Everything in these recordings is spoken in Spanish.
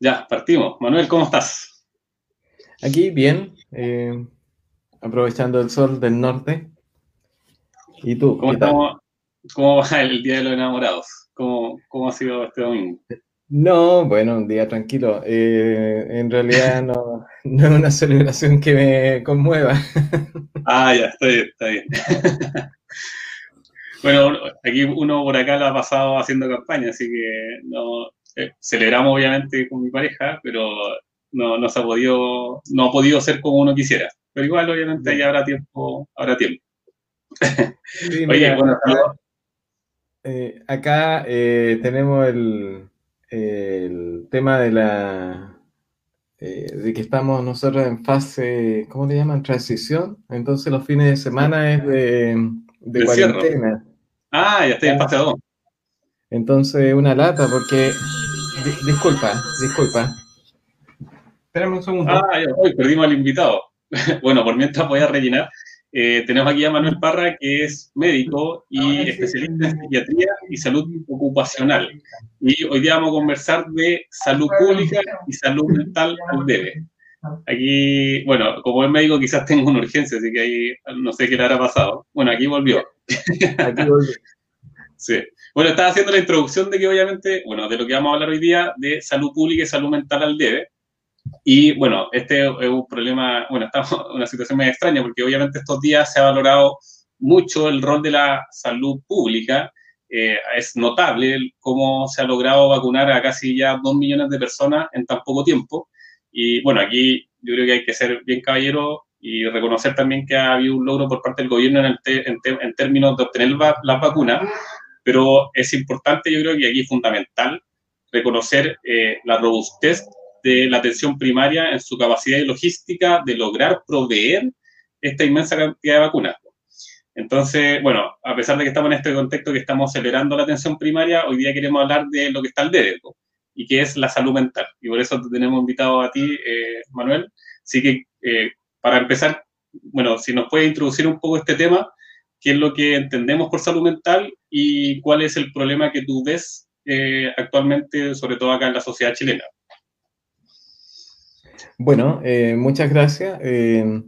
Ya, partimos. Manuel, ¿cómo estás? Aquí bien, eh, aprovechando el sol del norte. ¿Y tú? ¿Cómo, estamos, ¿Cómo va el Día de los Enamorados? ¿Cómo, cómo ha sido este domingo? No, bueno, un día tranquilo. Eh, en realidad no, no, es una celebración que me conmueva. Ah, ya, está bien, está bien. bueno, aquí uno por acá lo ha pasado haciendo campaña, así que no, eh, celebramos obviamente con mi pareja, pero no, no, se ha podido, no ha podido ser como uno quisiera. Pero igual, obviamente, ahí habrá tiempo, habrá tiempo. Oye, bueno, eh, acá eh, tenemos el, el, tema de la de que estamos nosotros en fase, ¿cómo le llaman? Transición. Entonces los fines de semana es de, de cuarentena. Ah, ya estoy en fase 2. Entonces una lata porque disculpa, disculpa. Espérame un segundo. Ah, hoy perdimos al invitado. bueno, por mientras voy a rellenar. Eh, tenemos aquí a Manuel Parra, que es médico y especialista en psiquiatría y salud ocupacional. Y hoy día vamos a conversar de salud pública y salud mental al debe. Aquí, bueno, como es médico quizás tengo una urgencia, así que ahí no sé qué le habrá pasado. Bueno, aquí volvió. Aquí volvió. sí. Bueno, estaba haciendo la introducción de que obviamente, bueno, de lo que vamos a hablar hoy día, de salud pública y salud mental al debe. Y bueno, este es un problema, bueno, estamos en una situación muy extraña porque obviamente estos días se ha valorado mucho el rol de la salud pública. Eh, es notable cómo se ha logrado vacunar a casi ya dos millones de personas en tan poco tiempo. Y bueno, aquí yo creo que hay que ser bien caballero y reconocer también que ha habido un logro por parte del gobierno en, en, términos de obtener las vacunas, pero es importante, yo creo que aquí es fundamental reconocer eh, la robustez de la atención primaria en su capacidad y logística de lograr proveer esta inmensa cantidad de vacunas. Entonces, bueno, a pesar de que estamos en este contexto que estamos acelerando la atención primaria, hoy día queremos hablar de lo que está al dedo y que es la salud mental. Y por eso te tenemos invitado a ti, eh, Manuel. Así que, eh, para empezar, bueno, si nos puedes introducir un poco este tema, qué es lo que entendemos por salud mental y cuál es el problema que tú ves eh, actualmente, sobre todo acá en la sociedad chilena. Bueno, eh, muchas gracias. Eh,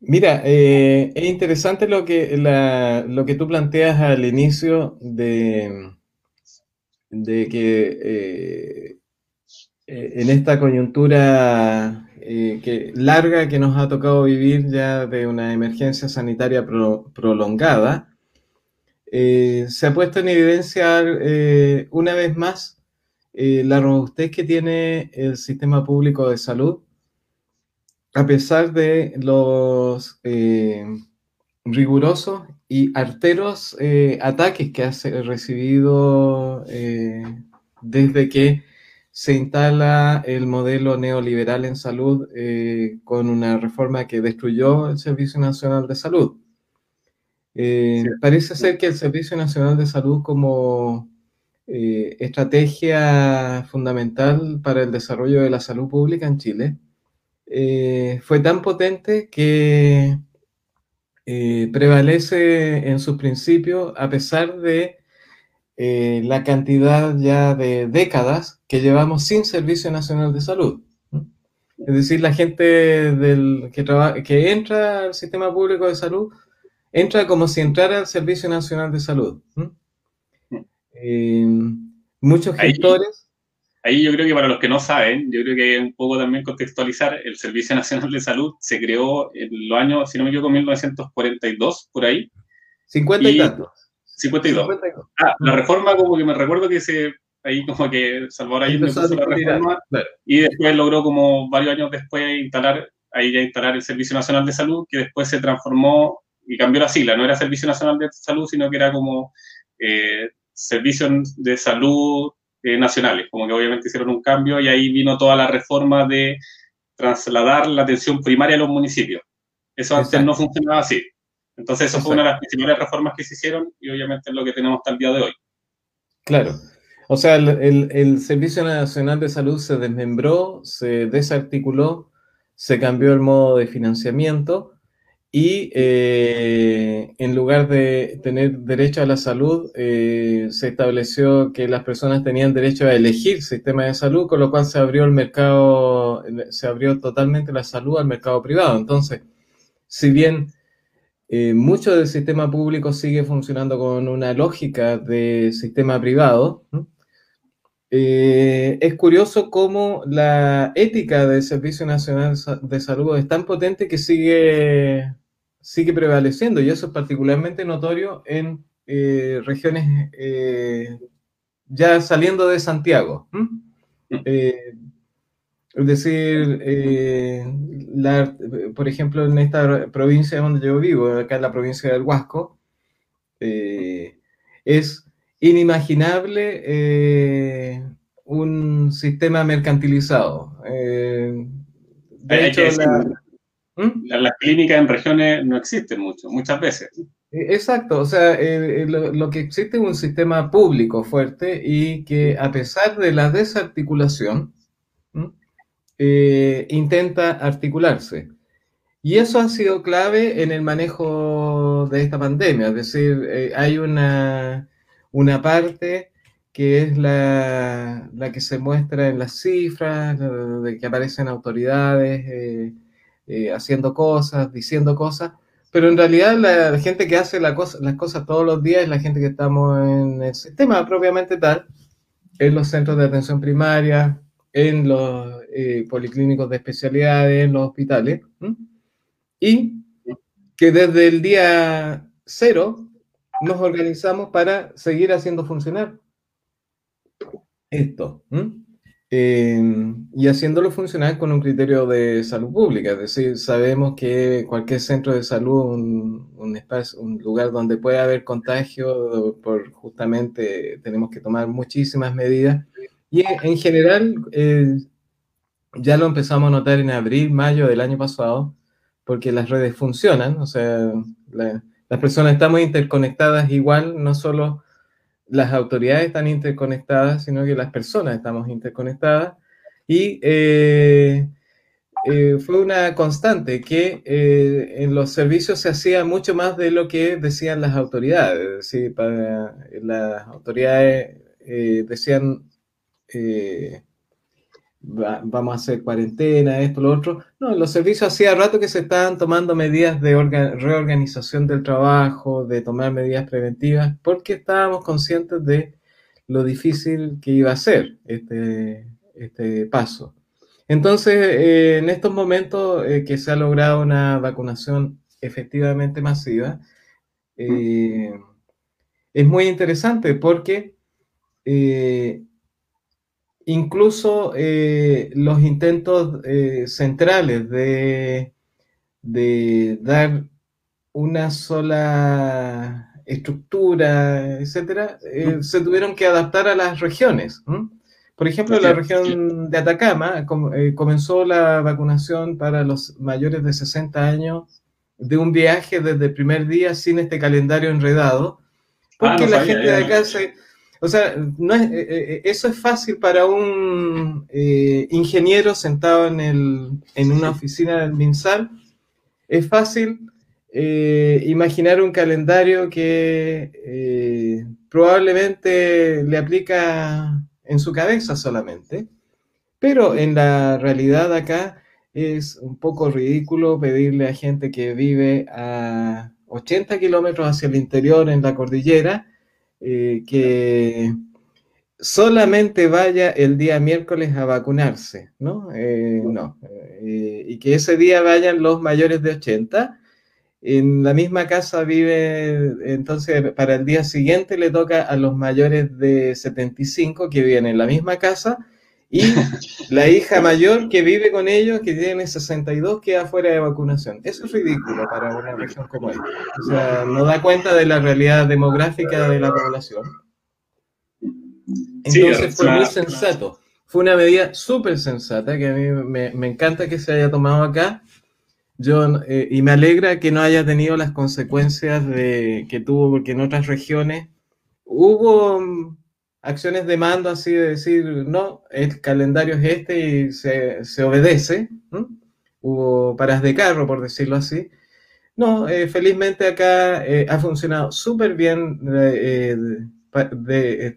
mira, es interesante lo que, lo que tú planteas al inicio de, de que en esta coyuntura eh, que, larga que nos ha tocado vivir ya de una emergencia sanitaria prolongada, eh, se ha puesto en evidencia eh, una vez más la robustez que tiene el sistema público de salud, a pesar de los rigurosos y arteros ataques que ha recibido desde que se instala el modelo neoliberal en salud eh, con una reforma que destruyó el Servicio Nacional de Salud. Eh, parece ser que el Servicio Nacional de Salud como eh, estrategia fundamental para el desarrollo de la salud pública en Chile fue tan potente que prevalece en sus principios a pesar de eh, la cantidad ya de décadas que llevamos sin Servicio Nacional de Salud. Es decir, la gente del, que, que entra al sistema público de salud entra como si entrara al Servicio Nacional de Salud. Eh, muchos gestores. Ahí, yo creo que para los que no saben, yo creo que un poco también contextualizar, el Servicio Nacional de Salud se creó en los años, si no me equivoco, 1942, por ahí. 50 y, y tantos. 52. Ah, la reforma como que me recuerdo que se ahí como que Salvador Allende puso la reforma y después logró como varios años después instalar ahí ya instalar el Servicio Nacional de Salud que después se transformó y cambió la sigla, no era Servicio Nacional de Salud sino que era como eh, Servicios de Salud eh, Nacionales, como que obviamente hicieron un cambio y ahí vino toda la reforma de trasladar la atención primaria a los municipios. Eso antes no funcionaba así. Entonces, eso fue una de las principales reformas que se hicieron y obviamente es lo que tenemos hasta el día de hoy. Claro. O sea, el, Servicio Nacional de Salud se desmembró, se desarticuló, se cambió el modo de financiamiento y eh, en lugar de tener derecho a la salud, eh, se estableció que las personas tenían derecho a elegir sistema de salud, con lo cual se abrió el mercado, se abrió totalmente la salud al mercado privado. Entonces, si bien eh, mucho del sistema público sigue funcionando con una lógica de sistema privado, es curioso cómo la ética del Servicio Nacional de Salud es tan potente que sigue sigue prevaleciendo y eso es particularmente notorio en eh, regiones eh, ya saliendo de Santiago. Eh, es decir, por ejemplo, en esta provincia donde yo vivo, acá en la provincia del Huasco, es inimaginable un sistema mercantilizado. de hecho, la, ¿Mm? Las clínicas en regiones no existen mucho, muchas veces. E, exacto, o sea, lo, que existe es un sistema público fuerte y que a pesar de la desarticulación, eh, intenta articularse. Y eso ha sido clave en el manejo de esta pandemia, es decir, eh, hay una, una parte que es la, la, que se muestra en las cifras, de que aparecen autoridades. Eh, haciendo cosas, diciendo cosas, pero en realidad la, gente que hace las cosas todos los días es la gente que estamos en el sistema propiamente tal, en los centros de atención primaria, en los eh, policlínicos de especialidades, en los hospitales, y que desde el día cero nos organizamos para seguir haciendo funcionar esto. Em, y haciéndolo funcionar con un criterio de salud pública, es decir, sabemos que cualquier centro de salud, un, un, espacio, un lugar donde puede haber contagio, por justamente tenemos que tomar muchísimas medidas. Y en general, eh, ya lo empezamos a notar en abril, mayo del año pasado, porque las redes funcionan, o sea, las personas estamos interconectadas igual, no solo las autoridades están interconectadas, sino que las personas estamos interconectadas. Y eh, eh, fue una constante que eh, en los servicios se hacía mucho más de lo que decían las autoridades. Para, las autoridades decían vamos a hacer cuarentena, esto, lo otro. No, los servicios hacía rato que se estaban tomando medidas de reorganización del trabajo, de tomar medidas preventivas, porque estábamos conscientes de lo difícil que iba a ser este, este paso. Entonces, eh, en estos momentos eh, que se ha logrado una vacunación efectivamente masiva, eh, es muy interesante porque incluso eh, los intentos eh, centrales de, dar una sola estructura, etcétera, eh, se tuvieron que adaptar a las regiones. Por ejemplo, la región de Atacama comenzó la vacunación para los mayores de 60 años de un viaje desde el primer día sin este calendario enredado, porque ah, la gente de acá se, o sea, no es, eh, eh, eso es fácil para un eh, ingeniero sentado en, el, en una oficina del MinSal. Es fácil imaginar un calendario que probablemente le aplica en su cabeza solamente. Pero en la realidad acá es un poco ridículo pedirle a gente que vive a 80 kilómetros hacia el interior en la cordillera eh, que solamente vaya el día miércoles a vacunarse, ¿no? Eh, no. Eh, y que ese día vayan los mayores de 80. En la misma casa vive, entonces para el día siguiente le toca a los mayores de 75 que viven en la misma casa y la hija mayor que vive con ellos, que tiene 62, queda fuera de vacunación. Eso es ridículo para una región como esta. O sea, no da cuenta de la realidad demográfica de la población. Entonces fue muy sensato. Fue una medida súper sensata que a mí me, encanta que se haya tomado acá. Yo, eh, y me alegra que no haya tenido las consecuencias de, que tuvo, porque en otras regiones hubo acciones de mando así de decir, no, el calendario es este y se, obedece. Hubo paras de carro, por decirlo así. No, felizmente acá ha funcionado súper bien de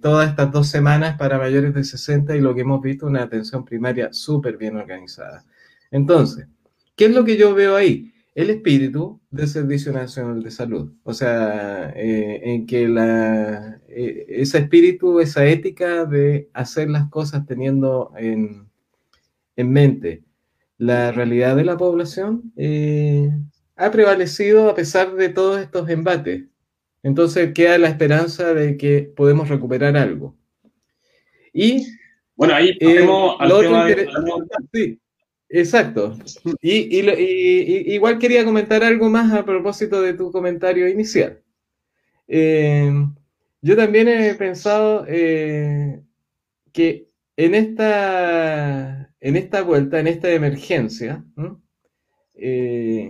todas estas dos semanas para mayores de 60 y lo que hemos visto, una atención primaria súper bien organizada. Entonces, ¿qué es lo que yo veo ahí? El espíritu del Servicio Nacional de Salud. O sea, eh, en que la, eh, ese espíritu, esa ética de hacer las cosas teniendo en, en mente la realidad de la población, eh, ha prevalecido a pesar de todos estos embates. Entonces queda la esperanza de que podemos recuperar algo. Y bueno, ahí tenemos al tema de... sí, exacto. Y, igual quería comentar algo más a propósito de tu comentario inicial. Eh, yo también he pensado eh, que en esta, en esta vuelta, en esta emergencia, eh,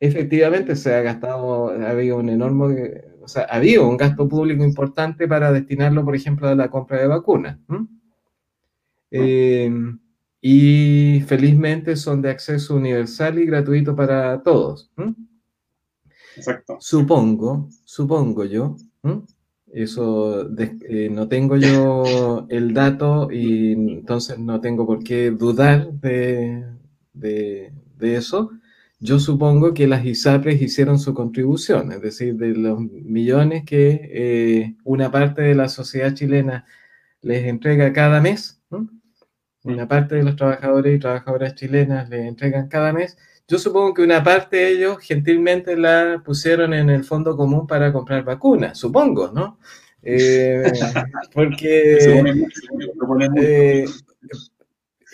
efectivamente se ha gastado, ha habido un enorme o sea, había un gasto público importante para destinarlo, por ejemplo, a la compra de vacunas. Y felizmente son de acceso universal y gratuito para todos. Exacto. Supongo, supongo yo, eso eh, no tengo yo el dato y entonces no tengo por qué dudar de, de eso, yo supongo que las ISAPRES hicieron su contribución, es decir, de los millones que eh, una parte de la sociedad chilena les entrega cada mes, una parte de los trabajadores y trabajadoras chilenas les entregan cada mes, yo supongo que una parte de ellos gentilmente la pusieron en el fondo común para comprar vacunas, supongo, ¿no? Eh, porque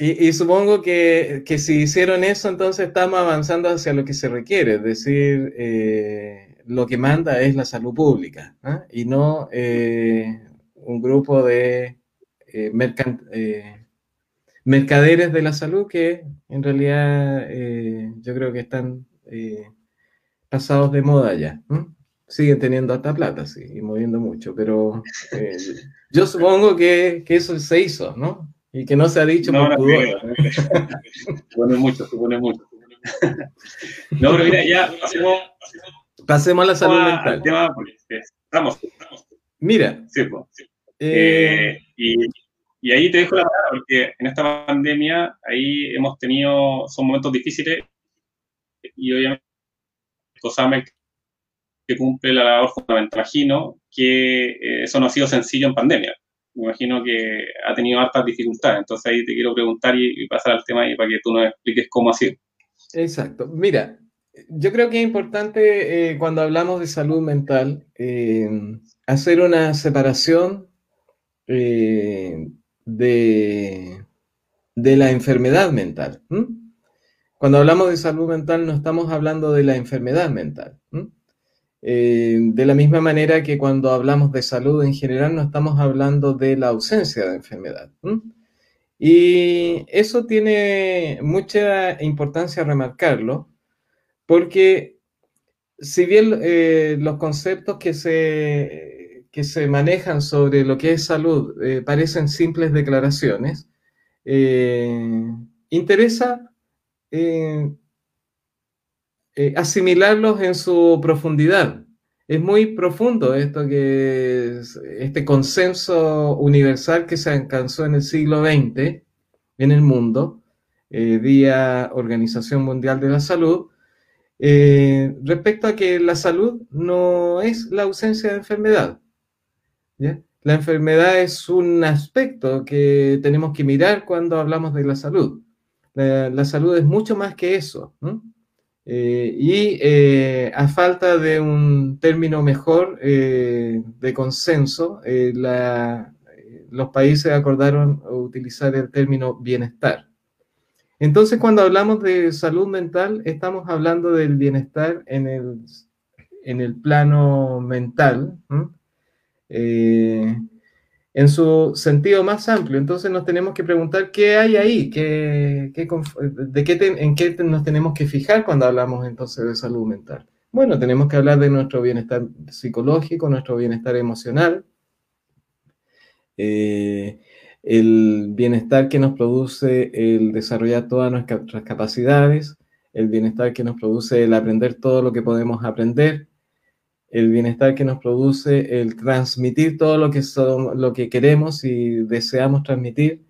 y, supongo que, si hicieron eso, entonces estamos avanzando hacia lo que se requiere, es decir, eh, lo que manda es la salud pública y no eh, un grupo de eh, mercaderes de la salud que en realidad yo creo que están pasados de moda ya. Siguen teniendo hasta plata, sí, y moviendo mucho, pero yo supongo que, que eso se hizo, ¿no? Y que no se ha dicho no, por no, Supone mucho, supone mucho. No, pero mira, ya pasemos, pasemos a la salud mental. Tema, estamos, Mira. Sí, pues, eh, y, y, ahí te dejo la palabra, porque en esta pandemia ahí hemos tenido, son momentos difíciles y obviamente COSAME que cumple la labor fundamental. Imagino que eh, eso no ha sido sencillo en pandemia me imagino que ha tenido hartas dificultades. Entonces ahí te quiero preguntar y, pasar al tema y para que tú nos expliques cómo ha sido. Exacto. Mira, yo creo que es importante eh, cuando hablamos de salud mental eh, hacer una separación de, de, la enfermedad mental. Cuando hablamos de salud mental no estamos hablando de la enfermedad mental. Eh, de la misma manera que cuando hablamos de salud en general no estamos hablando de la ausencia de enfermedad. Y eso tiene mucha importancia remarcarlo, porque si bien eh, los conceptos que se, que se manejan sobre lo que es salud eh, parecen simples declaraciones, interesa eh, asimilarlos en su profundidad. Es muy profundo esto que este consenso universal que se alcanzó en el siglo XX en el mundo, eh, vía Organización Mundial de la Salud, eh, respecto a que la salud no es la ausencia de enfermedad. La enfermedad es un aspecto que tenemos que mirar cuando hablamos de la salud. La, salud es mucho más que eso. Eh, y eh, a falta de un término mejor eh, de consenso, los países acordaron utilizar el término bienestar. Entonces, cuando hablamos de salud mental, estamos hablando del bienestar en el, en el plano mental en su sentido más amplio. Entonces nos tenemos que preguntar qué hay ahí, qué, de qué en qué nos tenemos que fijar cuando hablamos entonces de salud mental. Bueno, tenemos que hablar de nuestro bienestar psicológico, nuestro bienestar emocional, eh, el bienestar que nos produce el desarrollar todas nuestras capacidades, el bienestar que nos produce el aprender todo lo que podemos aprender, el bienestar que nos produce el transmitir todo lo que, son, lo que queremos y deseamos transmitir,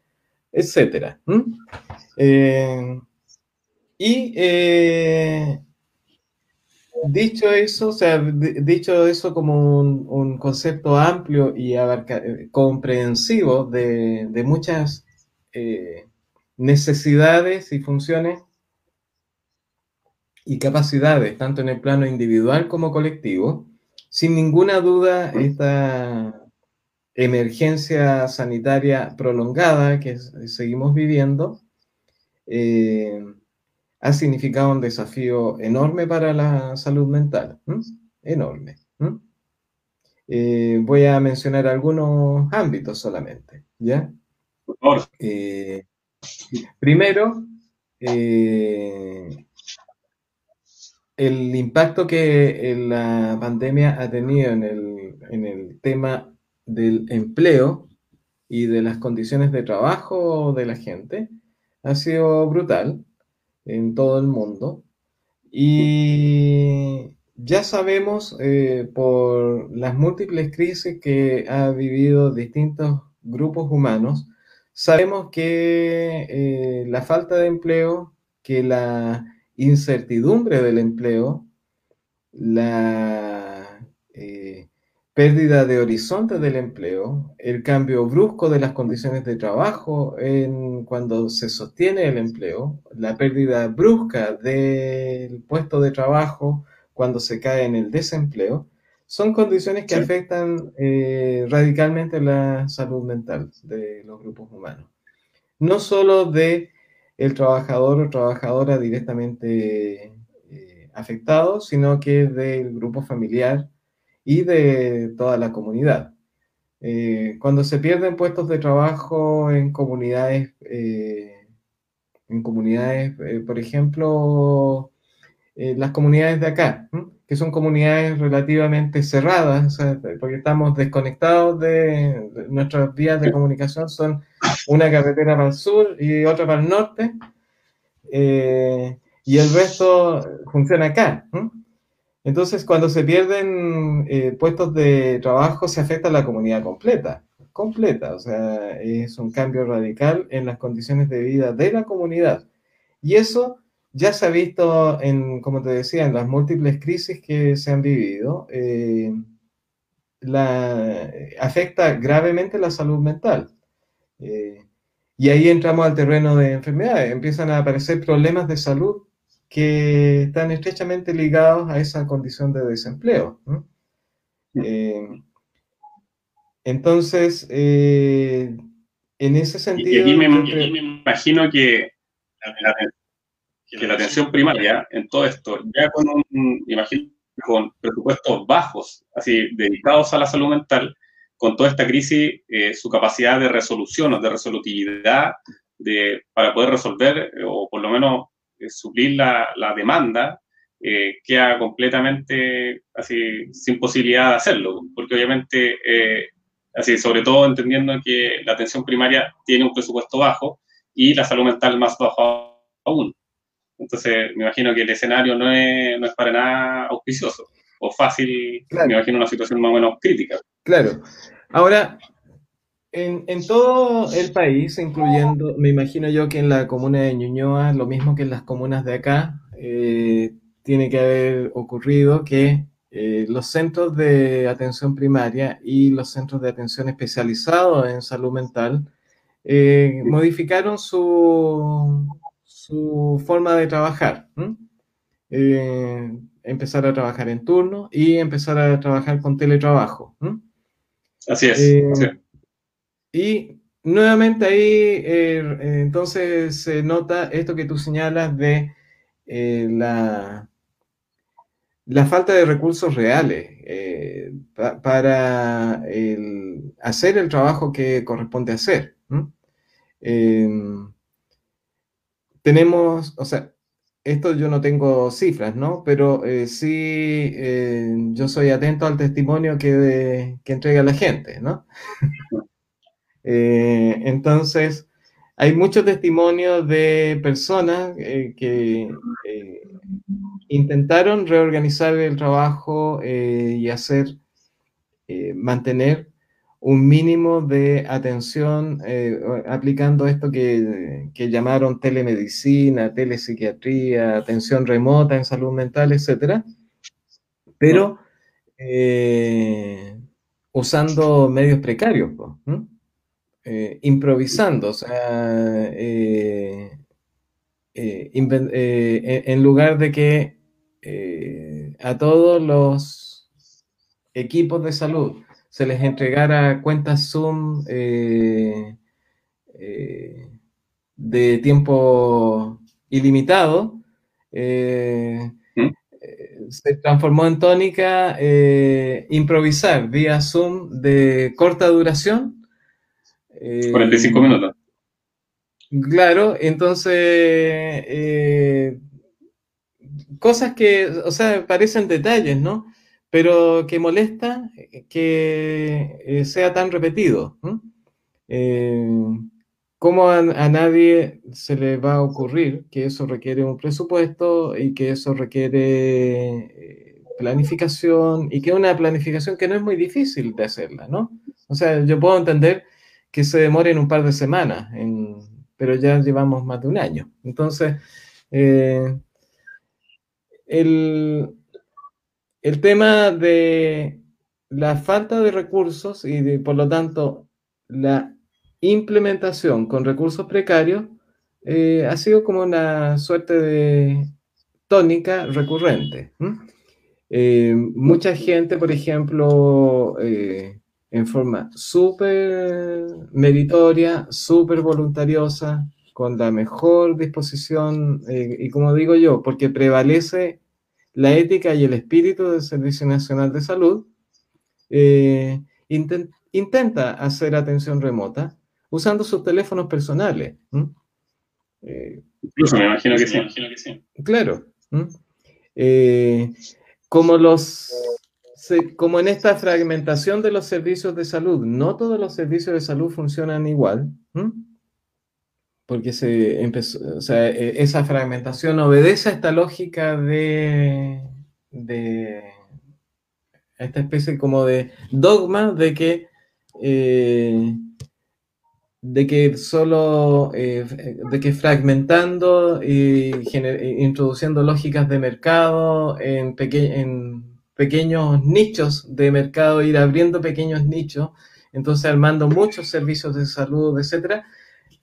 etc. Eh, y eh, dicho eso, o sea, dicho eso como un, concepto amplio y comprensivo de, muchas eh, necesidades y funciones y capacidades, tanto en el plano individual como colectivo, sin ninguna duda esta emergencia sanitaria prolongada que seguimos viviendo eh, ha significado un desafío enorme para la salud mental, enorme. Eh, voy a mencionar algunos ámbitos solamente, ¿ya? Eh, primero, el impacto que la pandemia ha tenido en el, tema del empleo y de las condiciones de trabajo de la gente ha sido brutal en todo el mundo. Y ya sabemos eh, por las múltiples crisis que ha vivido distintos grupos humanos, sabemos que eh, la falta de empleo, que la incertidumbre del empleo, la eh, pérdida de horizonte del empleo, el cambio brusco de las condiciones de trabajo en, cuando se sostiene el empleo, la pérdida brusca del puesto de trabajo cuando se cae en el desempleo, son condiciones que afectan eh, radicalmente la salud mental de los grupos humanos. No solo de el trabajador o trabajadora directamente eh, afectado, sino que del grupo familiar y de toda la comunidad. Eh, cuando se pierden puestos de trabajo en comunidades, eh, en comunidades, por ejemplo, las comunidades de acá, que son comunidades relativamente cerradas, porque estamos desconectados de, nuestras vías de comunicación, son una carretera para el sur y otra para el norte, eh, y el resto funciona acá. Entonces, cuando se pierden eh, puestos de trabajo, se afecta a la comunidad completa, completa, o sea, es un cambio radical en las condiciones de vida de la comunidad. Y eso ya se ha visto en, como te decía, en las múltiples crisis que se han vivido. Eh, la, afecta gravemente la salud mental. Eh, y ahí entramos al terreno de enfermedades, empiezan a aparecer problemas de salud que están estrechamente ligados a esa condición de desempleo. Eh, entonces, en ese sentido... Y aquí me, imagino que la, atención primaria en todo esto, ya con un, imagino, con presupuestos bajos, así dedicados a la salud mental, con toda esta crisis, eh, su capacidad de resolución o de resolutividad de, para poder resolver eh, o por lo menos eh, suplir la, la demanda, queda completamente así sin posibilidad de hacerlo, porque obviamente, así sobre todo entendiendo que la atención primaria tiene un presupuesto bajo y la salud mental más bajo aún. Entonces, me imagino que el escenario no es, no es para nada auspicioso o fácil, me imagino una situación más o menos crítica. Claro. Ahora, en, todo el país, incluyendo, me imagino yo que en la comuna de Ñuñoa, lo mismo que en las comunas de acá, eh, tiene que haber ocurrido que eh, los centros de atención primaria y los centros de atención especializados en salud mental eh, modificaron su, su forma de trabajar empezar a trabajar en turno y empezar a trabajar con teletrabajo. Así es. Eh, y nuevamente ahí, eh, entonces se nota esto que tú señalas de eh, la, la falta de recursos reales para hacer el trabajo que corresponde hacer. Tenemos, o sea, esto yo no tengo cifras, ¿no? Pero eh, sí eh, yo soy atento al testimonio que, entrega la gente, ¿no? Eh, entonces, hay muchos testimonios de personas eh, que intentaron reorganizar el trabajo y hacer, mantener un mínimo de atención aplicando esto que, que, llamaron telemedicina, telepsiquiatría, atención remota en salud mental, etc. Pero usando medios precarios. ¿no? Eh, improvisando, o sea, eh, eh, en lugar de que a todos los equipos de salud se les entregara cuentas Zoom de tiempo ilimitado, ¿Mm? se transformó en tónica improvisar vía Zoom de corta duración 45 eh, minutos. Claro, entonces, eh, cosas que, o sea, parecen detalles, ¿no? Pero que molesta que eh, sea tan repetido. ¿Cómo a, nadie se le va a ocurrir que eso requiere un presupuesto y que eso requiere planificación y que una planificación que no es muy difícil de hacerla, ¿no? O sea, yo puedo entender que se demore en un par de semanas, pero ya llevamos más de un año. Entonces, eh, el, tema de la falta de recursos y por lo tanto la implementación con recursos precarios eh, ha sido como una suerte de tónica recurrente. Eh, mucha gente, por ejemplo, en forma súper meritoria, súper voluntariosa, con la mejor disposición, eh, y como digo yo, porque prevalece la ética y el espíritu del Servicio Nacional de Salud, eh, intenta hacer atención remota usando sus teléfonos personales. Eh, Incluso me imagino que sí. Claro. como los como en esta fragmentación de los servicios de salud, no todos los servicios de salud funcionan igual, porque se empezó, e, esa fragmentación obedece a esta lógica de, de esta especie como de dogma de que eh, de que solo eh, de que fragmentando y introduciendo lógicas de mercado en, en pequeños nichos de mercado, ir abriendo pequeños nichos, entonces armando muchos servicios de salud, etcétera,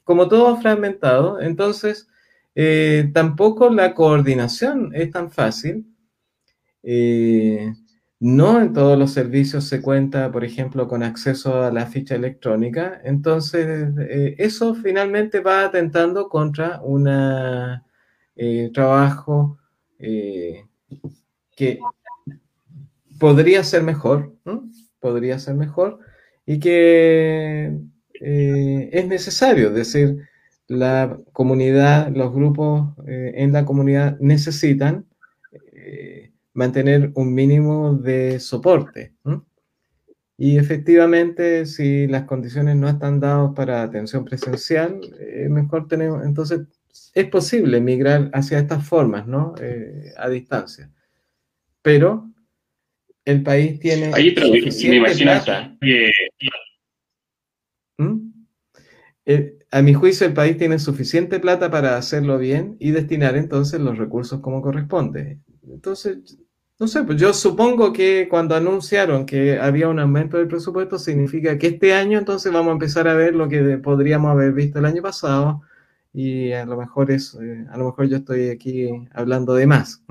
como todo fragmentado, entonces eh, tampoco la coordinación es tan fácil. Eh, no en todos los servicios se cuenta, por ejemplo, con acceso a la ficha electrónica. Entonces, eh, eso finalmente va atentando contra un trabajo que podría ser mejor, podría ser mejor, y que eh, es necesario, es decir, la comunidad, los grupos eh, en la comunidad necesitan eh, mantener un mínimo de soporte. Y efectivamente, si las condiciones no están dadas para atención presencial, mejor tenemos, entonces es posible migrar hacia estas formas, ¿no? a distancia. Pero el país tiene suficiente plata. ¿Mm? Eh, a mi juicio, el país tiene suficiente plata para hacerlo bien y destinar entonces los recursos como corresponde. Entonces, no sé, pues yo supongo que cuando anunciaron que había un aumento del presupuesto, significa que este año entonces vamos a empezar a ver lo que podríamos haber visto el año pasado y a lo mejor es, eh, a lo mejor yo estoy aquí hablando de más.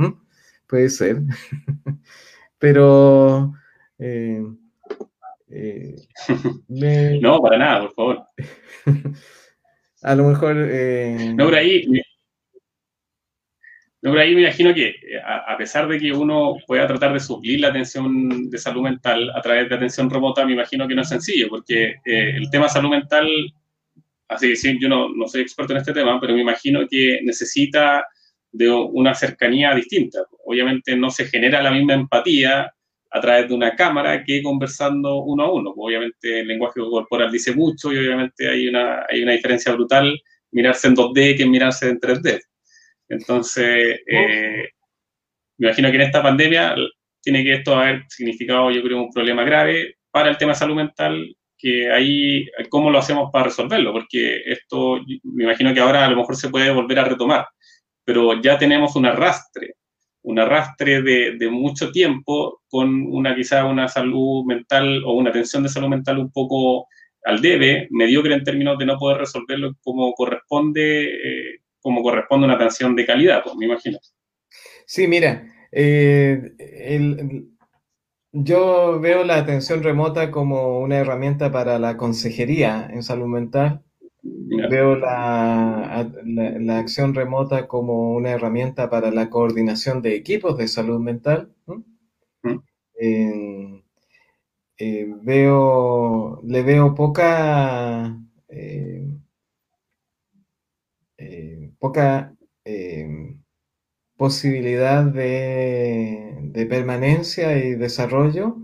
Puede ser. pero... Eh, eh, no, para nada, por favor. a lo mejor... Eh, no, por ahí... No, por ahí me imagino que a, pesar de que uno pueda tratar de suplir la atención de salud mental a través de atención remota, me imagino que no es sencillo, porque el tema salud mental, así que yo no, no soy experto en este tema, pero me imagino que necesita de una cercanía distinta. Obviamente no se genera la misma empatía a través de una cámara que conversando uno a uno. Obviamente el lenguaje corporal dice mucho y obviamente hay una, hay una diferencia brutal mirarse en 2D que mirarse en 3D. Entonces, eh, me imagino que en esta pandemia tiene que esto haber significado, yo creo, un problema grave para el tema de salud mental, que ahí, ¿cómo lo hacemos para resolverlo? Porque esto, me imagino que ahora a lo mejor se puede volver a retomar, pero ya tenemos un arrastre, un arrastre de, mucho tiempo con una quizá una salud mental o una atención de salud mental un poco al debe, mediocre en términos de no poder resolverlo como corresponde, eh, como corresponde una atención de calidad, pues, me imagino. Sí, mira, eh, yo veo la atención remota como una herramienta para la consejería en salud mental. Veo la, la, acción remota como una herramienta para la coordinación de equipos de salud mental. Eh, veo, le veo poca, eh, eh, poca posibilidad de, permanencia y desarrollo.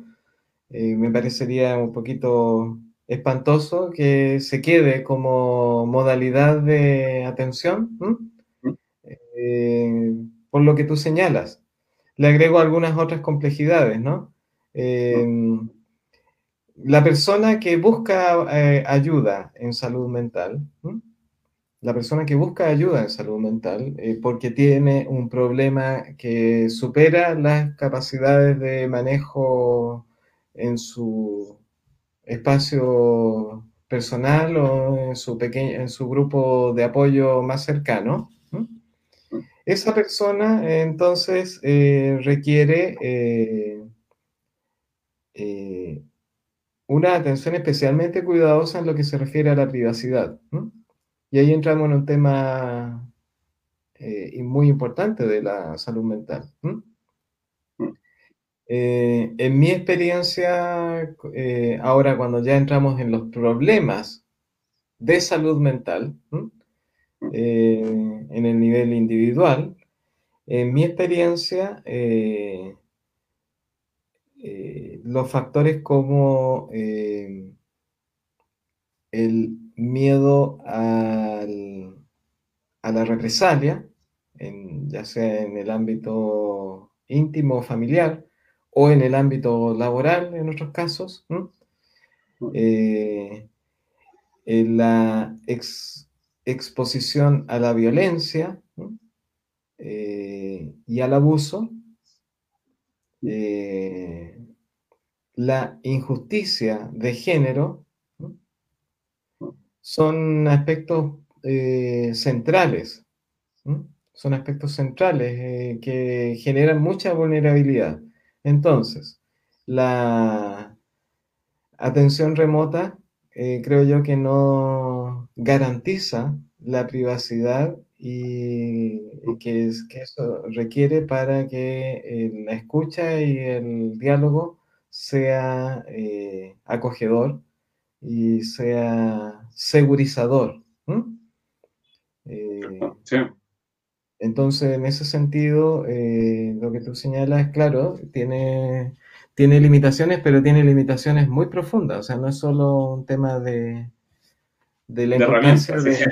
me parecería un poquito espantoso que se quede como modalidad de atención, por lo que tú señalas. Le agrego algunas otras complejidades, ¿no? la persona que busca eh, ayuda en salud mental, la persona que busca ayuda en salud mental eh, porque tiene un problema que supera las capacidades de manejo en su espacio personal o en su, pequeño, en su grupo de apoyo más cercano, esa persona entonces eh, requiere una atención especialmente cuidadosa en lo que se refiere a la privacidad. Y ahí entramos en un tema eh, muy importante de la salud mental. Eh, en mi experiencia, eh, ahora cuando ya entramos en los problemas de salud mental, en el nivel individual, en mi experiencia, eh, los factores como eh, el miedo a la represalia, ya sea en el ámbito íntimo o familiar o en el ámbito laboral en otros casos, eh, la exposición a la violencia y al abuso, eh, la injusticia de género son aspectos eh, centrales, son aspectos centrales eh, que generan mucha vulnerabilidad. Entonces, la atención remota creo yo que no garantiza la privacidad y, que, eso requiere para que eh, la escucha y el diálogo sea eh, acogedor y sea segurizador. Eh, entonces, en ese sentido, lo que tú señalas, claro, tiene, tiene limitaciones, pero tiene limitaciones muy profundas. O sea, no es solo un tema de, de la importancia de...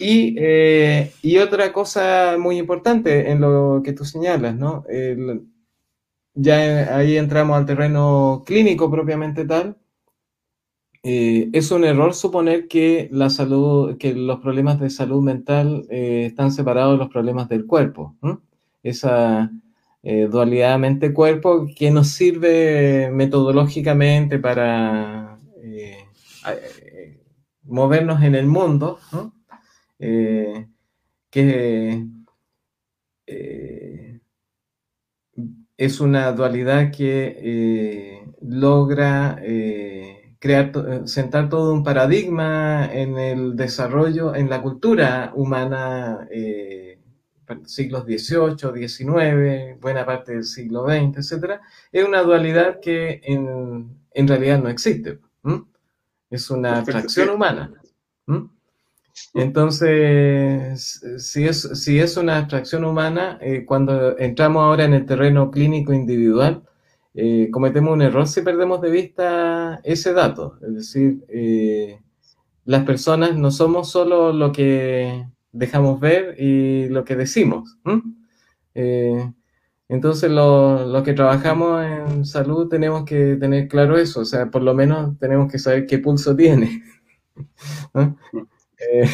Eh, y, otra cosa muy importante en lo que tú señalas, ¿no? ya ahí entramos al terreno clínico propiamente tal. Eh, es un error suponer que la salud, que los problemas de salud mental eh, están separados de los problemas del cuerpo. Esa dualidad mente-cuerpo que nos sirve metodológicamente para movernos en el mundo. Eh, que eh, es una dualidad que eh, logra crear, sentar todo un paradigma en el desarrollo, en la cultura humana, siglos XVIII, XIX, buena parte del siglo XX, etc. Es una dualidad que en, realidad no existe. Es una atracción humana. Entonces, si es, si es una abstracción humana, eh, cuando entramos ahora en el terreno clínico individual, eh, cometemos un error si perdemos de vista ese dato. Es decir, eh, las personas no somos solo lo que dejamos ver y lo que decimos. Eh, entonces, los que trabajamos en salud tenemos que tener claro eso, o sea, por lo menos tenemos que saber qué pulso tiene. Eh,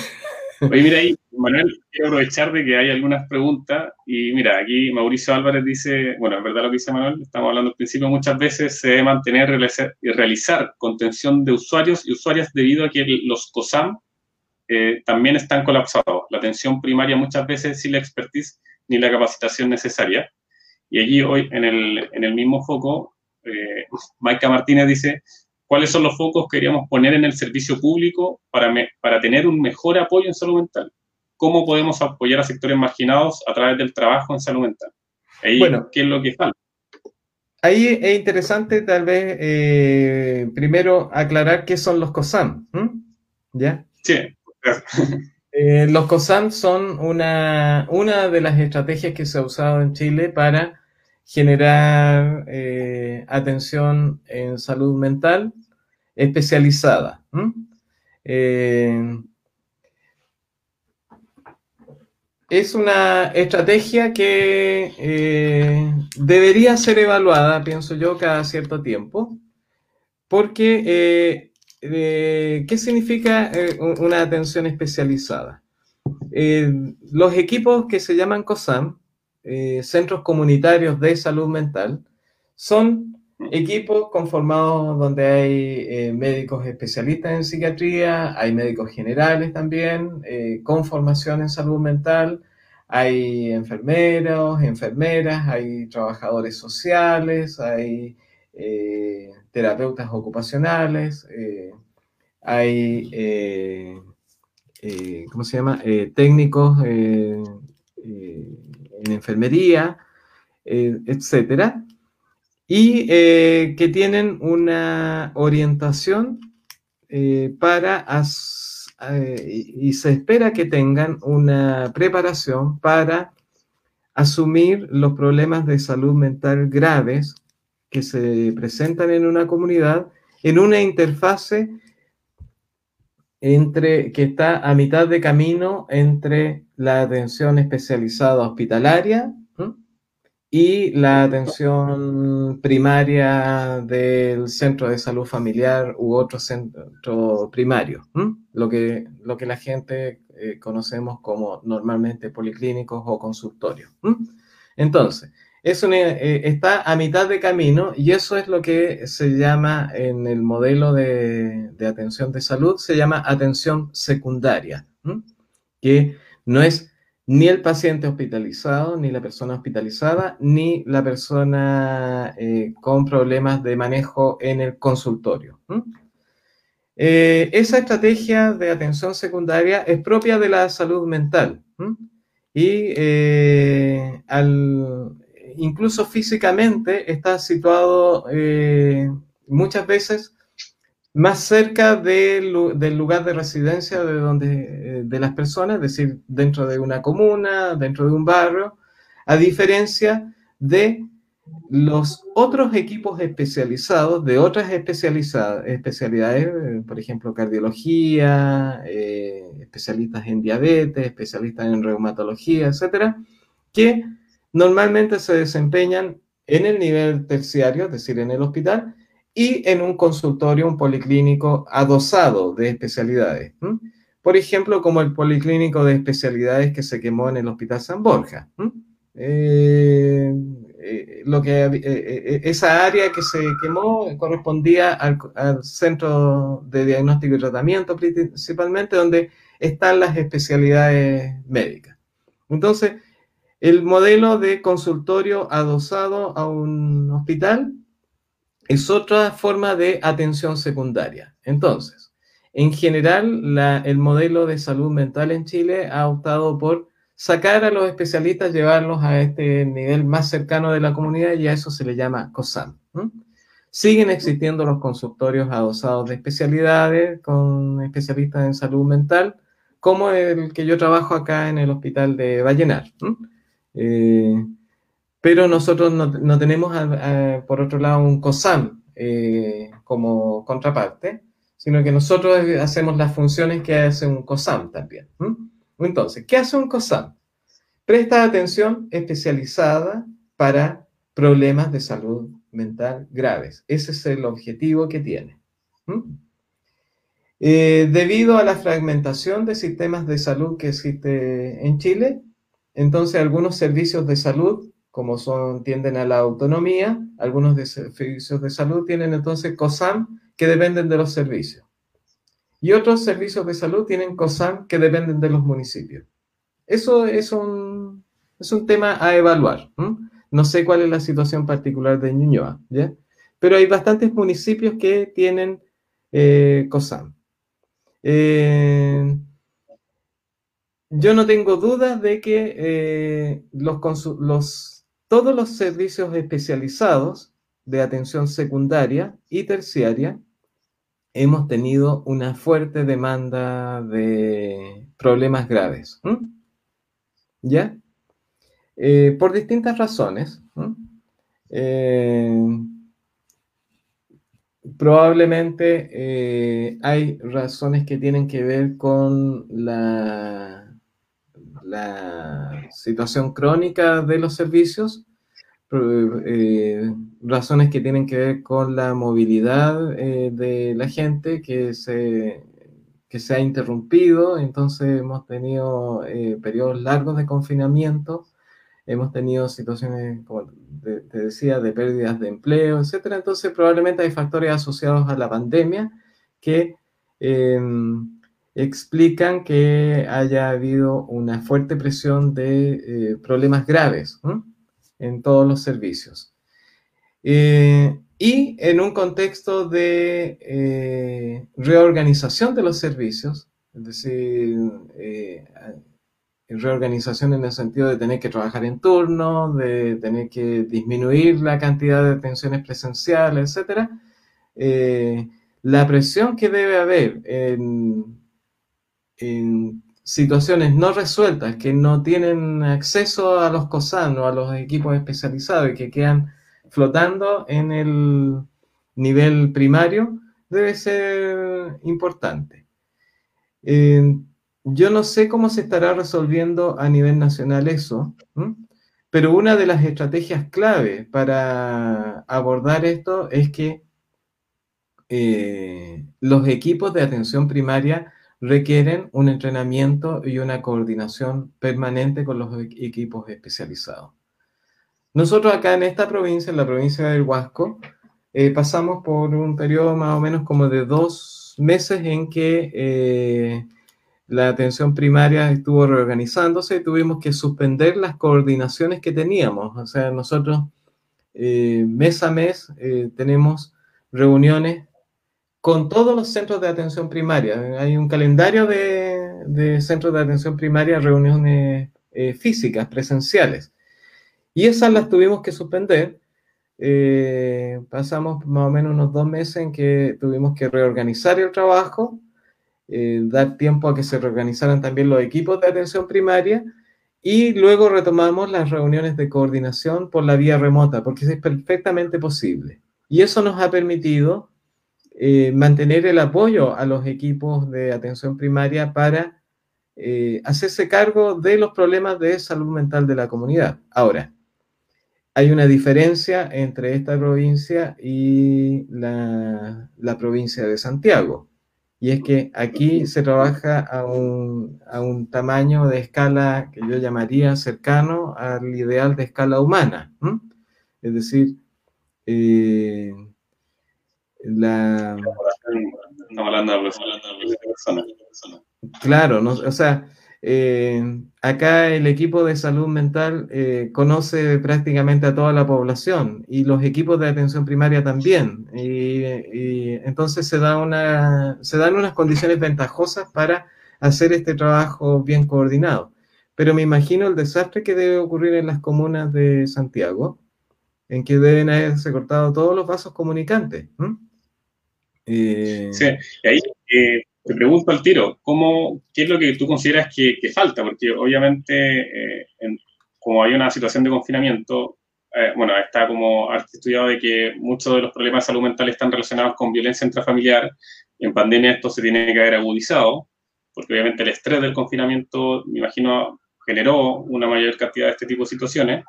Oye, mira ahí, Manuel, quiero aprovechar de que hay algunas preguntas. Y mira, aquí Mauricio Álvarez dice, bueno, es verdad lo que dice Manuel, estamos hablando al principio, muchas veces se debe mantener y realizar contención de usuarios y usuarias debido a que los COSAM eh, también están colapsados. La atención primaria muchas veces sin la expertise ni la capacitación necesaria. Y allí hoy, en el, en el mismo foco, eh, Maika Martínez dice, cuáles son los focos que queríamos poner en el servicio público para, para tener un mejor apoyo en salud mental. ¿Cómo podemos apoyar a sectores marginados a través del trabajo en salud mental? Ahí, bueno, ¿qué es lo que falta? Ahí es interesante tal vez eh, primero aclarar qué son los COSAM. ¿Ya? Sí. Eh, los COSAM son una, una de las estrategias que se ha usado en Chile para generar eh, atención en salud mental especializada. Eh, es una estrategia que eh, debería ser evaluada, pienso yo, cada cierto tiempo, porque ¿qué significa una atención especializada? los equipos que se llaman COSAM eh, centros comunitarios de salud mental son equipos conformados donde hay eh, médicos especialistas en psiquiatría, hay médicos generales también, eh, con formación en salud mental, hay enfermeros, enfermeras, hay trabajadores sociales, hay terapeutas ocupacionales, hay, ¿cómo se llama?, técnicos en enfermería, eh, etcétera, y eh, que tienen una orientación eh, para, y se espera que tengan una preparación para asumir los problemas de salud mental graves que se presentan en una comunidad en una interfase entre, que está a mitad de camino entre la atención especializada hospitalaria y la atención primaria del centro de salud familiar u otro centro primario, lo, que, lo que la gente eh, conocemos como normalmente policlínicos o consultorios. Entonces, eh, está a mitad de camino y eso es lo que se llama en el modelo de, atención de salud, se llama atención secundaria, que no es ni el paciente hospitalizado, ni la persona hospitalizada, ni la persona eh, con problemas de manejo en el consultorio. Eh, esa estrategia de atención secundaria es propia de la salud mental. Y al, incluso físicamente está situado eh, muchas veces más cerca del lugar de residencia de, donde, eh, de las personas, es decir, dentro de una comuna, dentro de un barrio, a diferencia de los otros equipos especializados de otras especialidades, eh, por ejemplo, cardiología, especialistas en diabetes, especialistas en reumatología, etcétera, que normalmente se desempeñan en el nivel terciario, es decir, en el hospital, y en un consultorio, un policlínico adosado de especialidades. Por ejemplo, como el policlínico de especialidades que se quemó en el Hospital San Borja. Eh, eh, lo que, eh, esa área que se quemó correspondía al, al, centro de diagnóstico y tratamiento principalmente, donde están las especialidades médicas. Entonces, el modelo de consultorio adosado a un hospital es otra forma de atención secundaria. Entonces, en general, el modelo de salud mental en Chile ha optado por sacar a los especialistas, llevarlos a este nivel más cercano de la comunidad y a eso se le llama COSAM. Siguen existiendo los consultorios adosados de especialidades con especialistas en salud mental, como el que yo trabajo acá en el hospital de Vallenar. Eh, pero nosotros no, tenemos, por otro lado, un COSAM eh, como contraparte, sino que nosotros hacemos las funciones que hace un COSAM también. Entonces, ¿qué hace un COSAM? Presta atención especializada para problemas de salud mental graves. Ese es el objetivo que tiene. Eh, debido a la fragmentación de sistemas de salud que existe en Chile, entonces algunos servicios de salud, como son, tienden a la autonomía, algunos de servicios de salud tienen entonces COSAM que dependen de los servicios. Y otros servicios de salud tienen COSAM que dependen de los municipios. Eso es un, es un tema a evaluar. No sé cuál es la situación particular de Ñuñoa, ¿ya? Pero hay bastantes municipios que tienen eh, COSAM. Eh, yo no tengo dudas de que eh, los, todos los servicios especializados de atención secundaria y terciaria hemos tenido una fuerte demanda de problemas graves. ¿Ya? Eh, por distintas razones. Eh, probablemente eh, hay razones que tienen que ver con la, la situación crónica de los servicios, razones que tienen que ver con la movilidad de la gente que se, que se ha interrumpido, entonces hemos tenido periodos largos de confinamiento hemos tenido situaciones, como te, decía, de pérdidas de empleo, etcétera. Entonces, probablemente hay factores asociados a la pandemia que em, explican que haya habido una fuerte presión de eh, problemas graves en todos los servicios. Eh, y en un contexto de eh, reorganización de los servicios, es decir, reorganización en el sentido de tener que trabajar en turno, de tener que disminuir la cantidad de atenciones presenciales, etc. La presión que debe haber en, situaciones no resueltas, que no tienen acceso a los COSAN o a los equipos especializados y que quedan flotando en el nivel primario, debe ser importante. Eh, yo no sé cómo se estará resolviendo a nivel nacional eso, pero una de las estrategias clave para abordar esto es que eh, los equipos de atención primaria requieren un entrenamiento y una coordinación permanente con los equipos especializados. Nosotros acá en esta provincia, en la provincia del Huasco, eh, pasamos por un periodo más o menos como de dos meses en que eh, la atención primaria estuvo reorganizándose y tuvimos que suspender las coordinaciones que teníamos. O sea, nosotros eh, mes a mes tenemos reuniones con todos los centros de atención primaria. Hay un calendario de, centros de atención primaria, reuniones eh, físicas, presenciales. Y esas las tuvimos que suspender. pasamos más o menos unos dos meses en que tuvimos que reorganizar el trabajo eh, dar tiempo a que se reorganizaran también los equipos de atención primaria y luego retomamos las reuniones de coordinación por la vía remota, porque es perfectamente posible. Y eso nos ha permitido eh, mantener el apoyo a los equipos de atención primaria para eh, hacerse cargo de los problemas de salud mental de la comunidad. Ahora, hay una diferencia entre esta provincia y la, la provincia de Santiago y es que aquí se trabaja a un, a un, tamaño de escala que yo llamaría cercano al ideal de escala humana. Es decir, eh, la... Hablando de personas. Claro, no, o sea, eh, acá el equipo de salud mental eh, conoce prácticamente a toda la población y los equipos de atención primaria también. Y, entonces se, una, se dan unas condiciones ventajosas para hacer este trabajo bien coordinado. Pero me imagino el desastre que debe ocurrir en las comunas de Santiago, en que deben haberse cortado todos los vasos comunicantes. Sí, y ahí te pregunto al tiro, ¿cómo, ¿qué es lo que tú consideras que, falta? Porque obviamente, eh, como hay una situación de confinamiento, eh, bueno, está como estudiado de que muchos de los problemas de salud mental están relacionados con violencia intrafamiliar, En pandemia esto se tiene que haber agudizado, porque obviamente el estrés del confinamiento, me imagino, generó una mayor cantidad de este tipo de situaciones.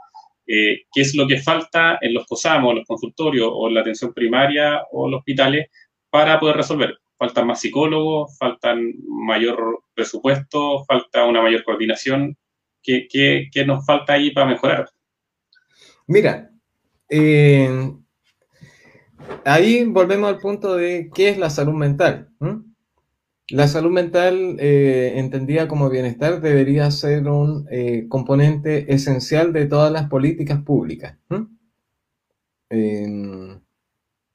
Eh, ¿Qué es lo que falta en los COSAMOS, los consultorios o en la atención primaria o los hospitales para poder resolver? Faltan más psicólogos, faltan mayor presupuesto, falta una mayor coordinación. ¿Qué, qué, nos falta ahí para mejorar? Mira, eh, ahí volvemos al punto de qué es la salud mental. La salud mental, eh, entendida como bienestar, debería ser un eh, componente esencial de todas las políticas públicas.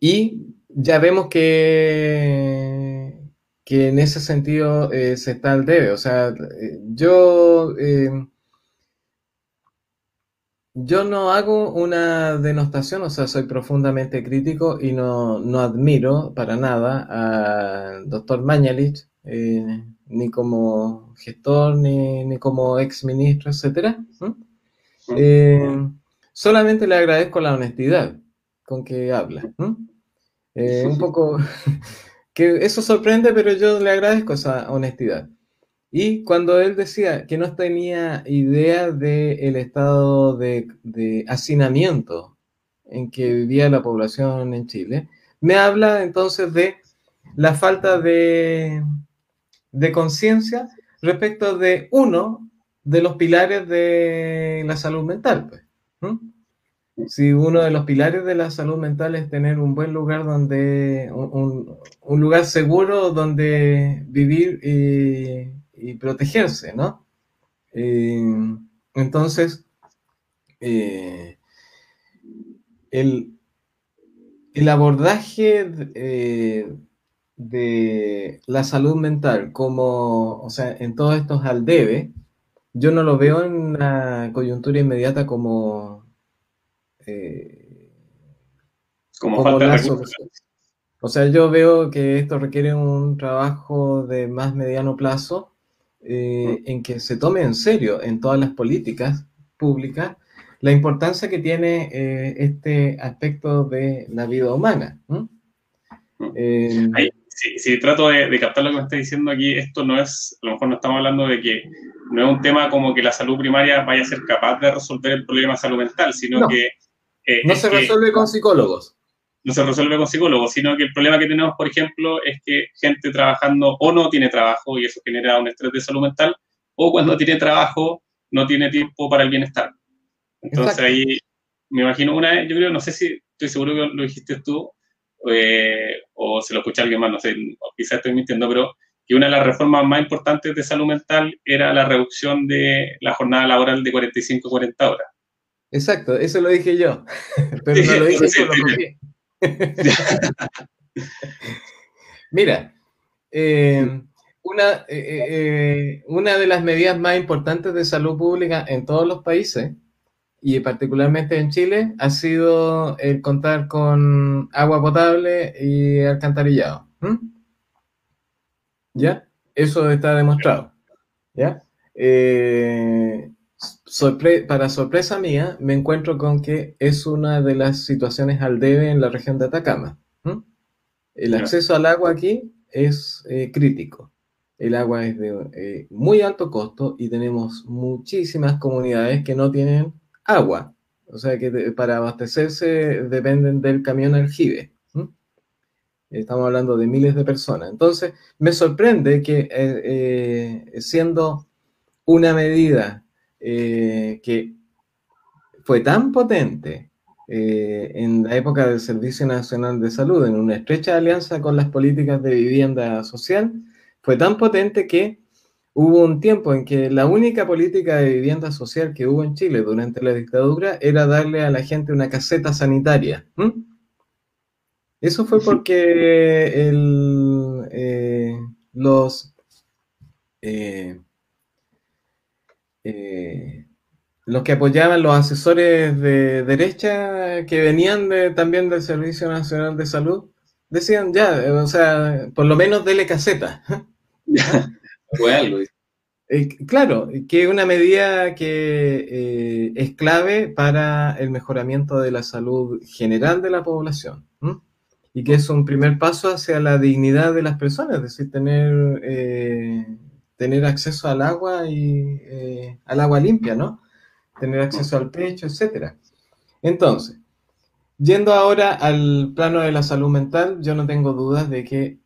Y ya vemos que, que en ese sentido eh, se está al debe. O sea, yo em, yo no hago una denostación, o sea, soy profundamente crítico y no, admiro para nada al doctor Mañalich, eh, ni como gestor, ni, como ex ministro, etc. Eh, solamente le agradezco la honestidad con que habla. Eh, un poco que eso sorprende, pero yo le agradezco esa honestidad. Y cuando él decía que no tenía idea del estado de, hacinamiento en que vivía la población en Chile, me habla entonces de la falta de, conciencia respecto de uno de los pilares de la salud mental. Pues, si uno de los pilares de la salud mental es tener un buen lugar donde, un, un lugar seguro donde vivir y protegerse, ¿no? Eh, entonces, eh, el, abordaje eh, de la salud mental como, o sea, en todos estos al debe, yo no lo veo en una coyuntura inmediata como... como, falta de O sea, yo veo que esto requiere un trabajo de más mediano plazo eh, en que se tome en serio en todas las políticas públicas la importancia que tiene eh, este aspecto de la vida humana. Eh, si, trato de, captar lo que me está diciendo aquí, esto no es, a lo mejor no estamos hablando de que no es un tema como que la salud primaria vaya a ser capaz de resolver el problema de salud mental, sino que... no se resuelve con psicólogos no se resuelve con psicólogos, sino que el problema que tenemos, por ejemplo, es que gente trabajando o no tiene trabajo y eso genera un estrés de salud mental, o cuando tiene trabajo no tiene tiempo para el bienestar. Entonces ahí me imagino una vez, yo creo, no sé si estoy seguro que lo dijiste tú eh, o se lo escuché alguien más, no sé, quizás estoy mintiendo, pero que una de las reformas más importantes de salud mental era la reducción de la jornada laboral de 45 a 40 horas. Exacto, eso lo dije yo, pero no lo dije yo, Mira, eh, una, eh, eh, una de las medidas más importantes de salud pública en todos los países, y particularmente en Chile, ha sido el contar con agua potable y alcantarillado. ¿Ya? Eso está demostrado. ¿Ya? Para sorpresa mía, me encuentro con que es una de las situaciones al debe en la región de Atacama. El acceso al agua aquí es eh, crítico. El agua es de eh, muy alto costo y tenemos muchísimas comunidades que no tienen agua. O sea que para abastecerse dependen del camión aljibe. Estamos hablando de miles de personas. Entonces, me sorprende que eh, siendo una medida eh, que fue tan potente eh, en la época del Servicio Nacional de Salud, en una estrecha alianza con las políticas de vivienda social, fue tan potente que hubo un tiempo en que la única política de vivienda social que hubo en Chile durante la dictadura era darle a la gente una caseta sanitaria. Eso fue porque el, eh, los eh, los que apoyaban los asesores de derecha que venían también del Servicio Nacional de Salud, decían ya, o sea, por lo menos dele caseta. Fue algo. Eh, claro, que es una medida que eh, es clave para el mejoramiento de la salud general de la población. y que es un primer paso hacia la dignidad de las personas, es decir, tener, eh, tener acceso al agua y eh, al agua limpia, ¿no? Tener acceso al techo, etc. Entonces, yendo ahora al plano de la salud mental, yo no tengo dudas de que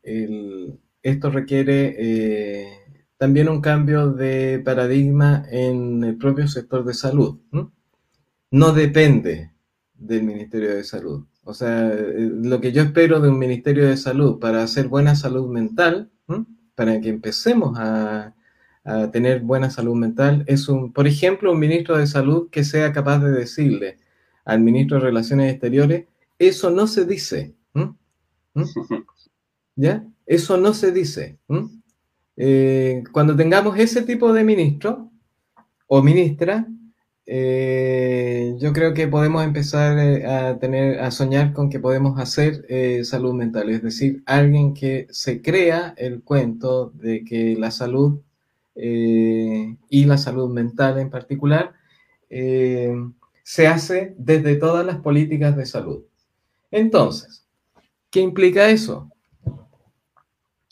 esto requiere eh, también un cambio de paradigma en el propio sector de salud. No depende del Ministerio de Salud. O sea, eh, lo que yo espero de un Ministerio de Salud para hacer buena salud mental, para que empecemos a, tener buena salud mental, es un, por ejemplo, un ministro de Salud que sea capaz de decirle al ministro de Relaciones Exteriores, eso no se dice. ¿Ya? Eso no se dice. Eh, cuando tengamos ese tipo de ministro o ministra, eh, yo creo que podemos empezar eh, a tener, a soñar con que podemos hacer eh, salud mental, es decir, alguien que se crea el cuento de que la salud y la salud mental en particular se hace desde todas las políticas de salud. Entonces, ¿qué implica eso?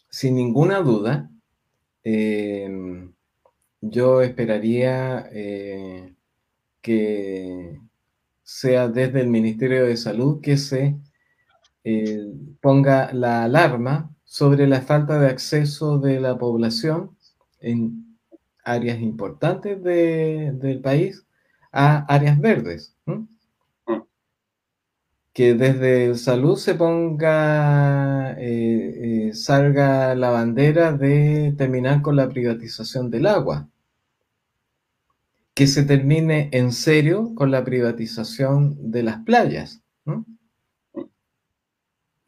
Sin ninguna duda, yo esperaría que sea desde el Ministerio de Salud que se eh, ponga la alarma sobre la falta de acceso de la población en áreas importantes del país a áreas verdes. Que desde salud se ponga, eh, eh, salga la bandera de terminar con la privatización del agua que se termine en serio con la privatización de las playas.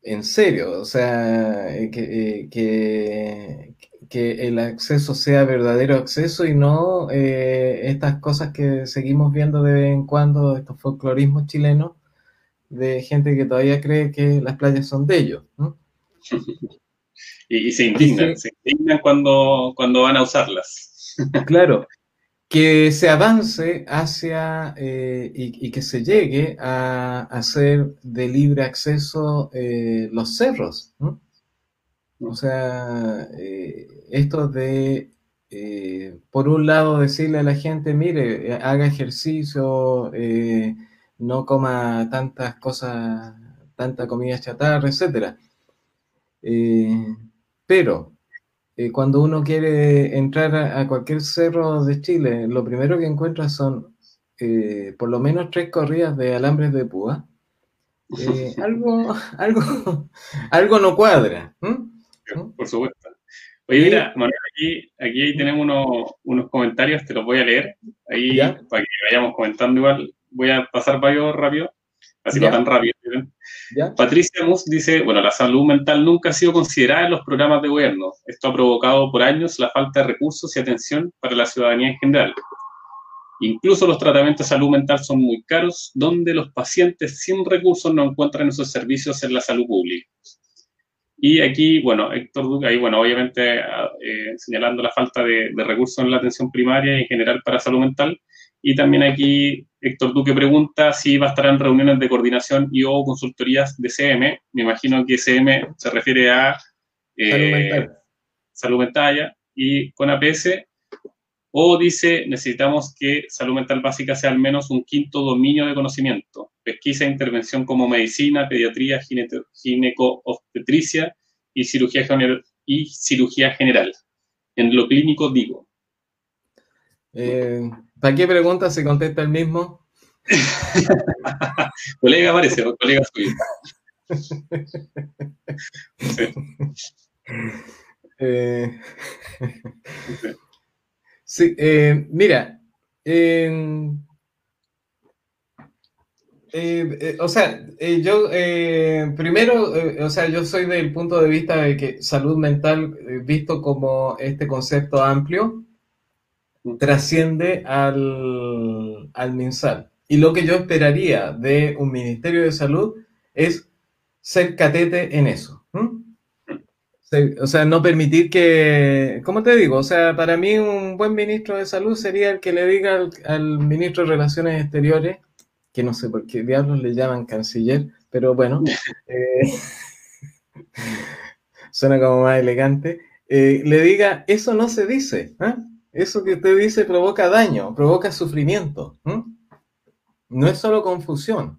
En serio, o sea, eh, eh, que, que, el acceso sea verdadero acceso y no eh, estas cosas que seguimos viendo de vez en cuando, estos folclorismos chilenos, de gente que todavía cree que las playas son de ellos. Y, se indignan, se indignan cuando, cuando van a usarlas. Claro, que se avance hacia eh, y, que se llegue a hacer de libre acceso eh, los cerros. O sea, eh, esto de, por un lado, decirle a la gente, mire, haga ejercicio, no coma tantas cosas, tanta comida chatarra, etc. pero eh, cuando uno quiere entrar a, cualquier cerro de Chile, lo primero que encuentra son eh, por lo menos tres corridas de alambres de púa. Eh, algo, algo, algo no cuadra. Por supuesto. Oye, mira, Manuel, aquí, aquí tenemos unos, unos, comentarios, te los voy a leer. Ahí, para que vayamos comentando igual, voy a pasar varios rápido, así no tan rápido. Patricia Mus dice, bueno, la salud mental nunca ha sido considerada en los programas de gobierno. Esto ha provocado por años la falta de recursos y atención para la ciudadanía en general. Incluso los tratamientos de salud mental son muy caros, donde los pacientes sin recursos no encuentran esos servicios en la salud pública. Y aquí, bueno, Héctor Duque, ahí, bueno, obviamente eh, señalando la falta de, de recursos en la atención primaria y en general para salud mental, y también aquí Héctor Duque pregunta si va a estar en reuniones de coordinación y o consultorías de CM. Me imagino que CM se refiere a eh, salud, mental. y con APS. O dice, necesitamos que salud mental básica sea al menos un quinto dominio de conocimiento. Pesquisa e intervención como medicina, pediatría, gineco-obstetricia y cirugía, y cirugía general. En lo clínico digo. Eh, ¿Para qué pregunta se contesta el mismo? colega parece, colega suyo. Eh, sí, eh, mira, eh, o sea, yo primero, o sea, yo soy del punto de vista de que salud mental, visto como este concepto amplio, trasciende al, al MinSal. Y lo que yo esperaría de un Ministerio de Salud es ser catete en eso. O sea, no permitir que, ¿cómo te digo? O sea, para mí un buen ministro de salud sería el que le diga al, ministro de Relaciones Exteriores, que no sé por qué diablos le llaman canciller, pero bueno, eh, suena como más elegante, eh, le diga, eso no se dice, ¿eh? Eso que usted dice provoca daño, provoca sufrimiento, no es solo confusión.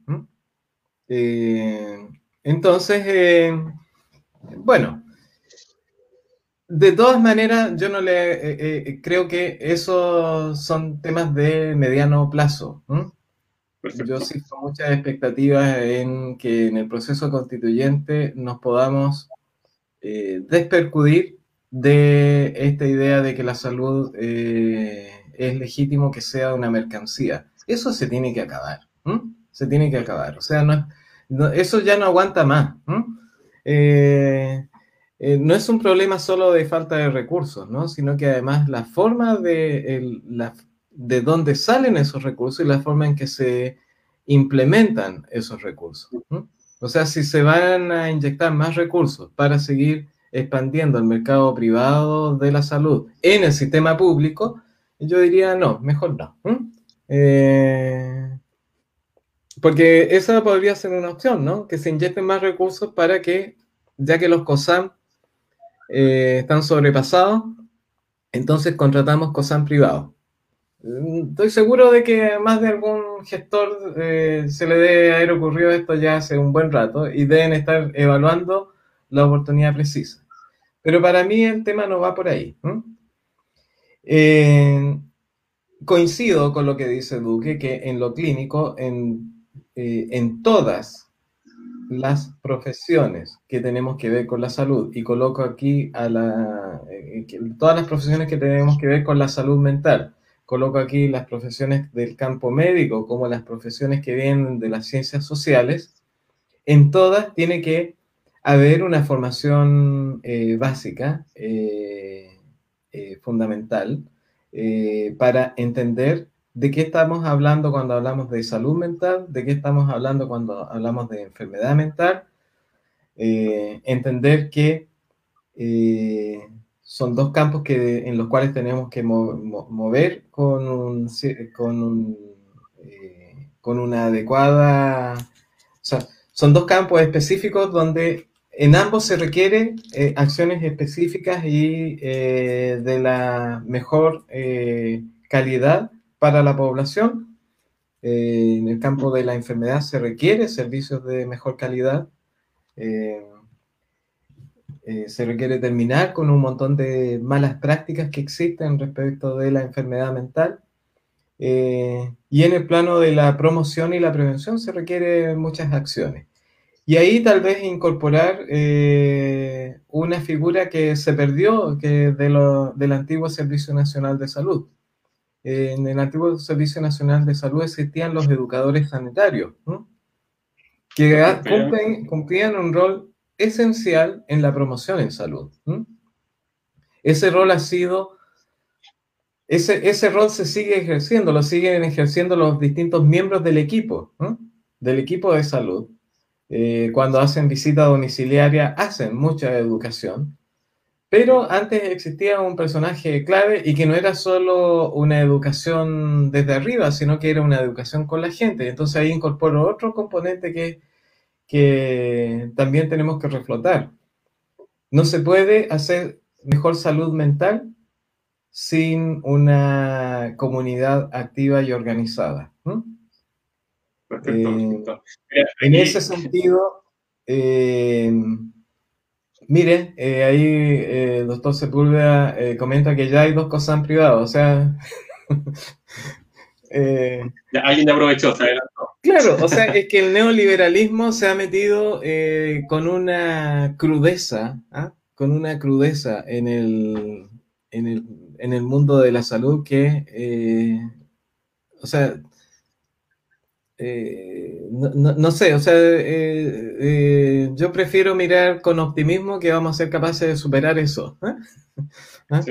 entonces, bueno, de todas maneras, yo no le eh, eh, creo que esos son temas de mediano plazo. Yo sí con muchas expectativas en que en el proceso constituyente nos podamos eh, despercudir de esta idea de que la salud es legítimo que sea una mercancía. Eso se tiene que acabar. Se tiene que acabar. O sea, no, eso ya no aguanta más. Eh, no es un problema solo de falta de recursos, ¿no? sino que además la forma de, de dónde salen esos recursos y la forma en que se implementan esos recursos. O sea, si se van a inyectar más recursos para seguir expandiendo el mercado privado de la salud en el sistema público, yo diría no, mejor no. Eh, porque esa podría ser una opción, ¿no? Que se inyecten más recursos para que, ya que los COSAM eh, están sobrepasados, entonces contratamos COSAN privado. Mm, estoy seguro de que más de algún gestor eh, se le debe haber ocurrido esto ya hace un buen rato y deben estar evaluando la oportunidad precisa. Pero para mí el tema no va por ahí. Eh, coincido con lo que dice Duque, que en lo clínico, en, en todas las profesiones que tenemos que ver con la salud y coloco aquí a la, eh, todas las profesiones que tenemos que ver con la salud mental. Coloco aquí las profesiones del campo médico como las profesiones que vienen de las ciencias sociales. En todas tiene que haber una formación eh, básica, eh, fundamental, para entender de qué estamos hablando cuando hablamos de salud mental, de qué estamos hablando cuando hablamos de enfermedad mental, eh, entender que eh, son dos campos que, en los cuales tenemos que mover con, un, con, eh, con una adecuada... O sea, son dos campos específicos donde en ambos se requieren acciones específicas y de la mejor calidad para la población. Eh, en el campo de la enfermedad se requiere servicios de mejor calidad. Eh, eh, se requiere terminar con un montón de malas prácticas que existen respecto de la enfermedad mental. y en el plano de la promoción y la prevención se requieren muchas acciones. Y ahí tal vez incorporar una figura que se perdió que de lo, del antiguo Servicio Nacional de Salud, en el antiguo Servicio Nacional de Salud existían los educadores sanitarios, que cumplían un rol esencial en la promoción en salud. Ese rol ha sido, ese, ese rol se sigue ejerciendo, lo siguen ejerciendo los distintos miembros del equipo, del equipo de salud. Eh, cuando hacen visita domiciliaria, hacen mucha educación pero antes existía un personaje clave y que no era solo una educación desde arriba, sino que era una educación con la gente. Entonces ahí incorporo otro componente que, que también tenemos que reflotar. No se puede hacer mejor salud mental sin una comunidad activa y organizada. Eh, en ese sentido, eh, Mire, eh, ahí eh, el doctor Sepúlveda eh, comenta que ya hay dos cosas privadas, o sea... ya, alguien aprovechó, se adelantó. Claro, o sea, es que el neoliberalismo se ha metido con una crudeza, ¿ah? con una crudeza en el, en el, en el mundo de la salud que, o sea, eh, no, sé, o sea, eh, eh, yo prefiero mirar con optimismo que vamos a ser capaces de superar eso. ¿Ah?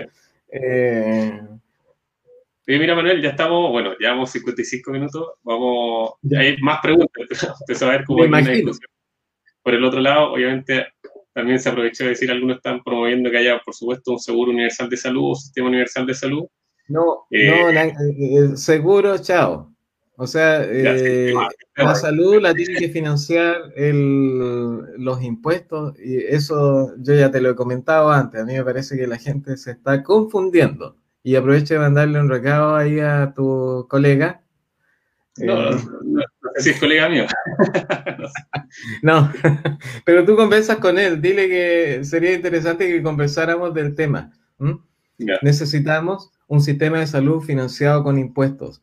mira, Manuel, ya estamos, bueno, llevamos 55 minutos, vamos, hay más preguntas, usted saber cómo hay una discusión. Por el otro lado, obviamente, también se aprovechó de decir, algunos están promoviendo que haya, por supuesto, un seguro universal de salud o sistema universal de salud. No, no, seguro, chao. O sea, eh, la salud la tiene que financiar los impuestos y eso yo ya te lo he comentado antes. A mí me parece que la gente se está confundiendo y aprovecho de mandarle un recado ahí a tu colega. No, eh, no, sé si es colega mío. no, pero tú conversas con él. Dile que sería interesante que conversáramos del tema. Necesitamos un sistema de salud financiado con impuestos.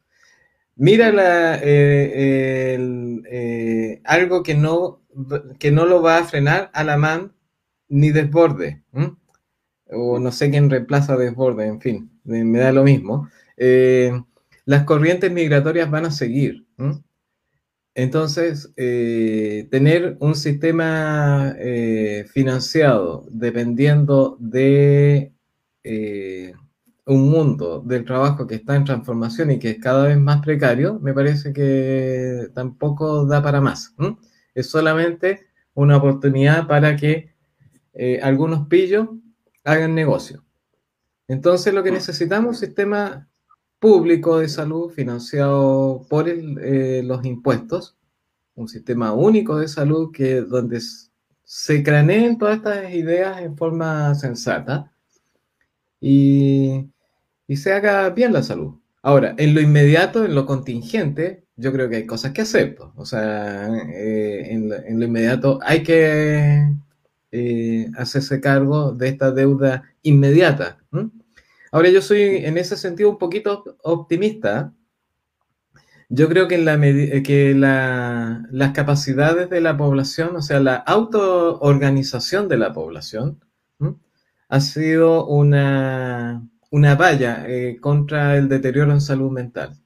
Mira la, eh, eh, algo que no, que no lo va a frenar a la man ni desborde. O no sé quién reemplaza desborde, en fin, me da lo mismo. Eh, las corrientes migratorias van a seguir. Entonces, tener un sistema financiado dependiendo de un mundo del trabajo que está en transformación y que es cada vez más precario, me parece que tampoco da para más. Es solamente una oportunidad para que eh, algunos pillos hagan negocio. Entonces lo que necesitamos es un sistema público de salud financiado por eh, los impuestos, un sistema único de salud que donde se craneen todas estas ideas en forma sensata y, y se haga bien la salud. Ahora, en lo inmediato, en lo contingente, yo creo que hay cosas que hacer. O sea, eh, en, lo, inmediato hay que eh, hacerse cargo de esta deuda inmediata. Ahora, yo soy en ese sentido un poquito optimista. Yo creo que, en la que las capacidades de la población, o sea, la autoorganización de la población, ha sido una, una valla eh, contra el deterioro en salud mental.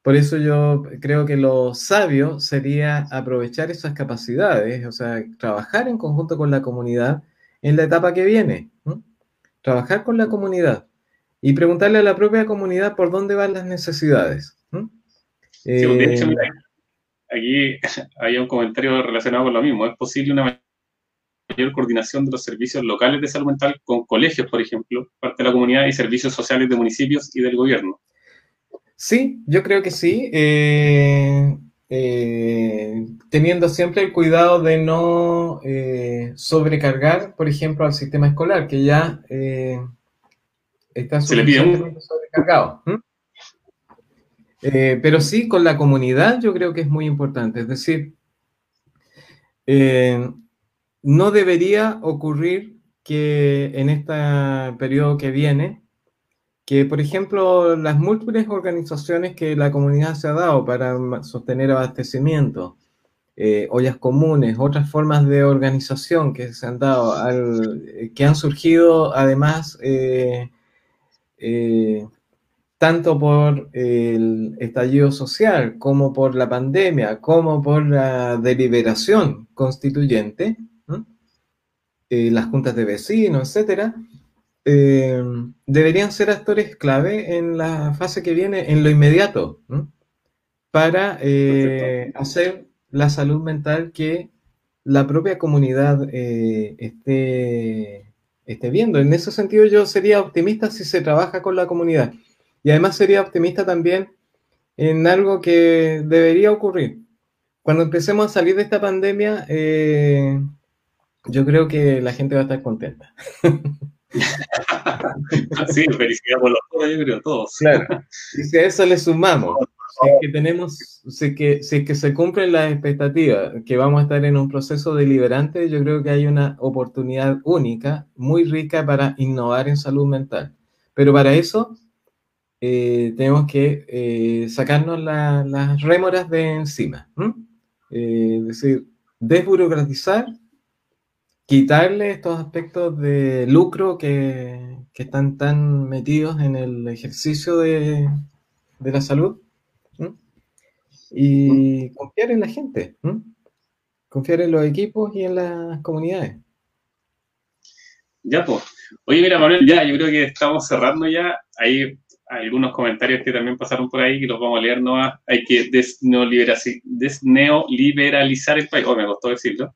Por eso yo creo que lo sabio sería aprovechar esas capacidades, o sea, trabajar en conjunto con la comunidad en la etapa que viene. Trabajar con la comunidad y preguntarle a la propia comunidad por dónde van las necesidades. Sí, de hecho, mira, aquí hay un comentario relacionado con lo mismo. ¿Es posible una mayor coordinación de los servicios locales de salud mental con colegios, por ejemplo, parte de la comunidad y servicios sociales de municipios y del gobierno. Sí, yo creo que sí. Eh, eh, teniendo siempre el cuidado de no eh, sobrecargar, por ejemplo, al sistema escolar, que ya está Se le pide sobrecargado. pero sí, con la comunidad yo creo que es muy importante. Es decir, no debería ocurrir que en este periodo que viene, que por ejemplo las múltiples organizaciones que la comunidad se ha dado para sostener abastecimiento, eh, ollas comunes, otras formas de organización que se han dado, que han surgido además eh, eh, tanto por el estallido social como por la pandemia, como por la deliberación constituyente, eh, las juntas de vecinos, etcétera, eh, deberían ser actores clave en la fase que viene, en lo inmediato, para eh, hacer la salud mental que la propia comunidad esté, esté viendo. En ese sentido yo sería optimista si se trabaja con la comunidad. Y además sería optimista también en algo que debería ocurrir. Cuando empecemos a salir de esta pandemia, yo creo que la gente va a estar contenta. sí, felicidad por los todos, yo creo, todos. Claro. Y si a eso le sumamos, si es que tenemos, si que, si es que se cumplen las expectativas, que vamos a estar en un proceso deliberante, yo creo que hay una oportunidad única, muy rica para innovar en salud mental. Pero para eso eh, tenemos que eh, sacarnos las rémoras de encima. Eh, es decir, desburocratizar quitarle estos aspectos de lucro que, están tan metidos en el ejercicio de, la salud y confiar en la gente, confiar en los equipos y en las comunidades. Ya, pues. Oye, mira, Manuel, ya, yo creo que estamos cerrando ya. Hay algunos comentarios que también pasaron por ahí que los vamos a leer no Hay que desneoliberalizar el país. Oh, me costó decirlo.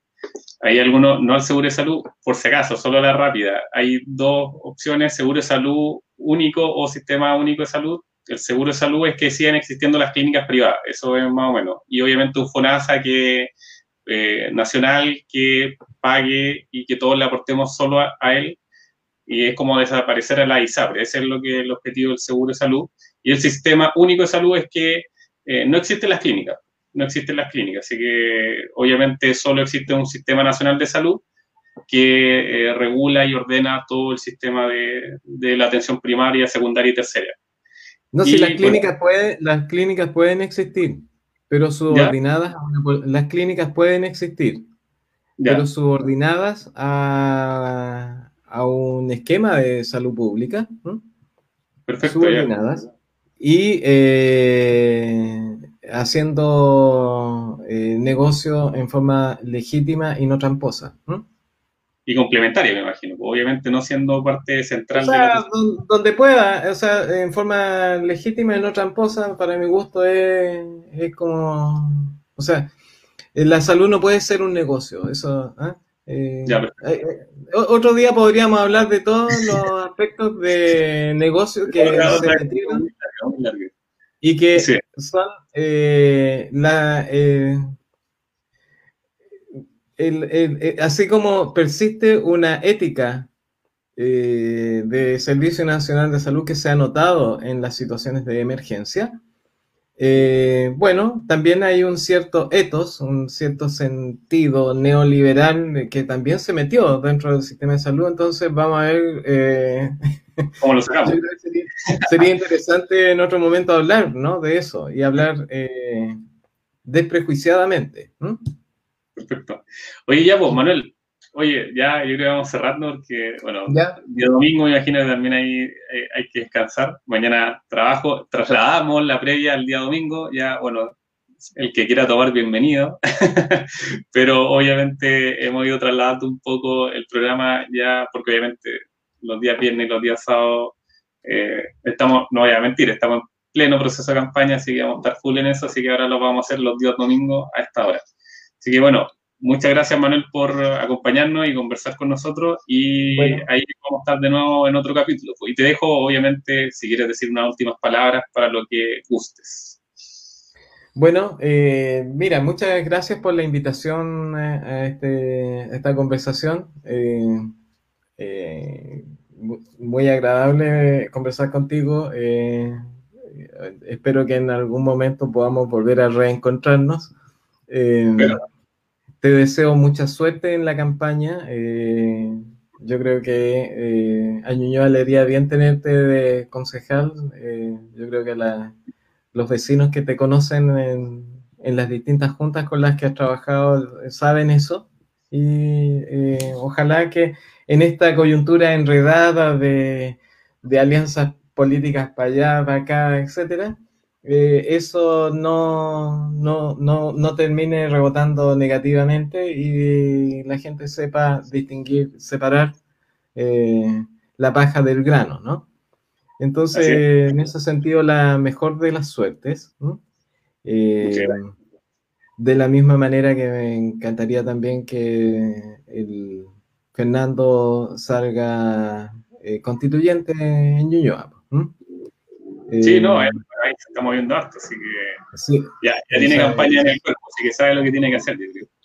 Hay algunos, no al seguro de salud, por si acaso, solo la rápida. Hay dos opciones, seguro de salud único o sistema único de salud. el seguro de salud es que sigan existiendo las clínicas privadas, eso es más o menos. Y obviamente un FONASA que, eh, nacional que pague y que todos le aportemos solo a, él. Y es como desaparecer a la ISAPRE, ese es lo que el objetivo del seguro de salud. Y el sistema único de salud es que eh, no existen las clínicas, no existen las clínicas, así que obviamente solo existe un sistema nacional de salud que eh, regula y ordena todo el sistema de, de, la atención primaria, secundaria y tercera. No, si las clínicas, las clínicas pueden existir, pero subordinadas, las clínicas pueden existir, pero subordinadas a, a, un esquema de salud pública. Perfecto. Subordinadas. Y eh, haciendo eh, negocio en forma legítima y no tramposa y complementaria, me imagino. Obviamente no siendo parte central de la... donde pueda, o sea, en forma legítima y no tramposa, para mi gusto es, es como... O sea, la salud no puede ser un negocio, eso... ¿ah? Eh, eh, eh, otro día podríamos hablar de todos los aspectos de negocio que se y que son la eh, así como persiste una ética eh, de Servicio Nacional de Salud que se ha notado en las situaciones de emergencia, eh, bueno, también hay un cierto ethos, un cierto sentido neoliberal que también se metió dentro del sistema de salud, entonces vamos a ver... ¿Cómo lo sacamos? Sería, interesante en otro momento hablar ¿no? de eso y hablar desprejuiciadamente. Perfecto. Oye, ya pues, Manuel, oye, ya yo creo que vamos cerrando porque, bueno, el día domingo imagino que también hay, eh, hay, que descansar. Mañana trabajo, trasladamos la previa al día domingo, ya, bueno, el que quiera tomar, bienvenido. Pero obviamente hemos ido trasladando un poco el programa ya, porque obviamente los días viernes y los días sábados eh, estamos, no voy a mentir, estamos en pleno proceso de campaña, así que vamos a estar full en eso, así que ahora lo vamos a hacer los días domingos a esta hora. Así que bueno, muchas gracias Manuel por acompañarnos y conversar con nosotros y ahí vamos a estar de nuevo en otro capítulo. Y te dejo, obviamente, si quieres decir unas últimas palabras para lo que gustes. Bueno, eh, mira, muchas gracias por la invitación a, este, esta conversación. Eh, eh, muy agradable conversar contigo. espero que en algún momento podamos volver a reencontrarnos. Te deseo mucha suerte en la campaña. Eh, yo creo que eh, a Ñuñoa le haría bien tenerte de concejal. Eh, yo creo que los vecinos que te conocen en, las distintas juntas con las que has trabajado saben eso. Y ojalá que en esta coyuntura enredada de, de alianzas políticas para allá, para acá, etcétera, eh, eso no, no, termine rebotando negativamente y la gente sepa distinguir, separar eh, la paja del grano, ¿no? Entonces, en ese sentido, la mejor de las suertes. Eh, de la misma manera que me encantaría también que el Fernando salga constituyente en Ñuñoa. Sí, no, ahí, se está moviendo harto, así que ya, tiene campaña en el cuerpo, así que sabe lo que tiene que hacer,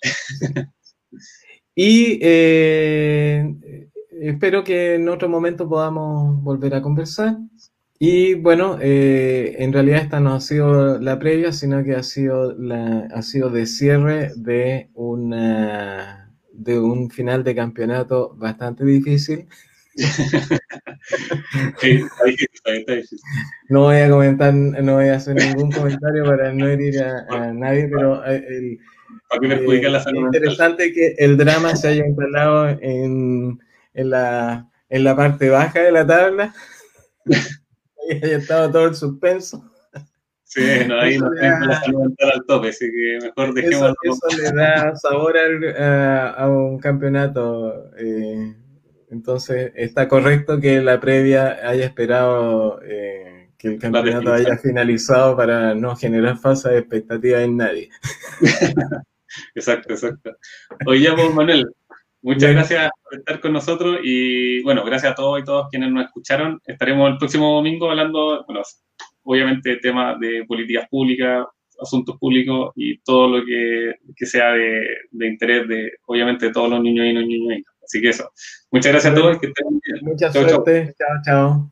Y eh, espero que en otro momento podamos volver a conversar. Y bueno, eh, en realidad esta no ha sido la previa, sino que ha sido, la, ha sido de cierre de, una, de un final de campeonato bastante difícil. No voy a comentar, no voy a hacer ningún comentario para no herir a, nadie, pero eh, el, eh, interesante que el drama se haya instalado en, en, la, en la parte baja de la tabla y haya estado todo el suspenso. Sí, no, ahí no tenemos la salud mental al tope, así que mejor dejemos. Eso, eso le da sabor a, a, un campeonato. Eh, entonces, está correcto que la previa haya esperado eh, que el campeonato haya finalizado para no generar falsas expectativas en nadie. exacto, exacto. Oye, pues, Manuel, muchas gracias por estar con nosotros y, bueno, gracias a todos y todos quienes nos escucharon. Estaremos el próximo domingo hablando, bueno, obviamente temas de políticas públicas, asuntos públicos y todo lo que, sea de, interés de, obviamente, de todos los niños y niños. Así que eso. Muchas gracias a todos. Que estén bien. Mucha suerte. chao. chao.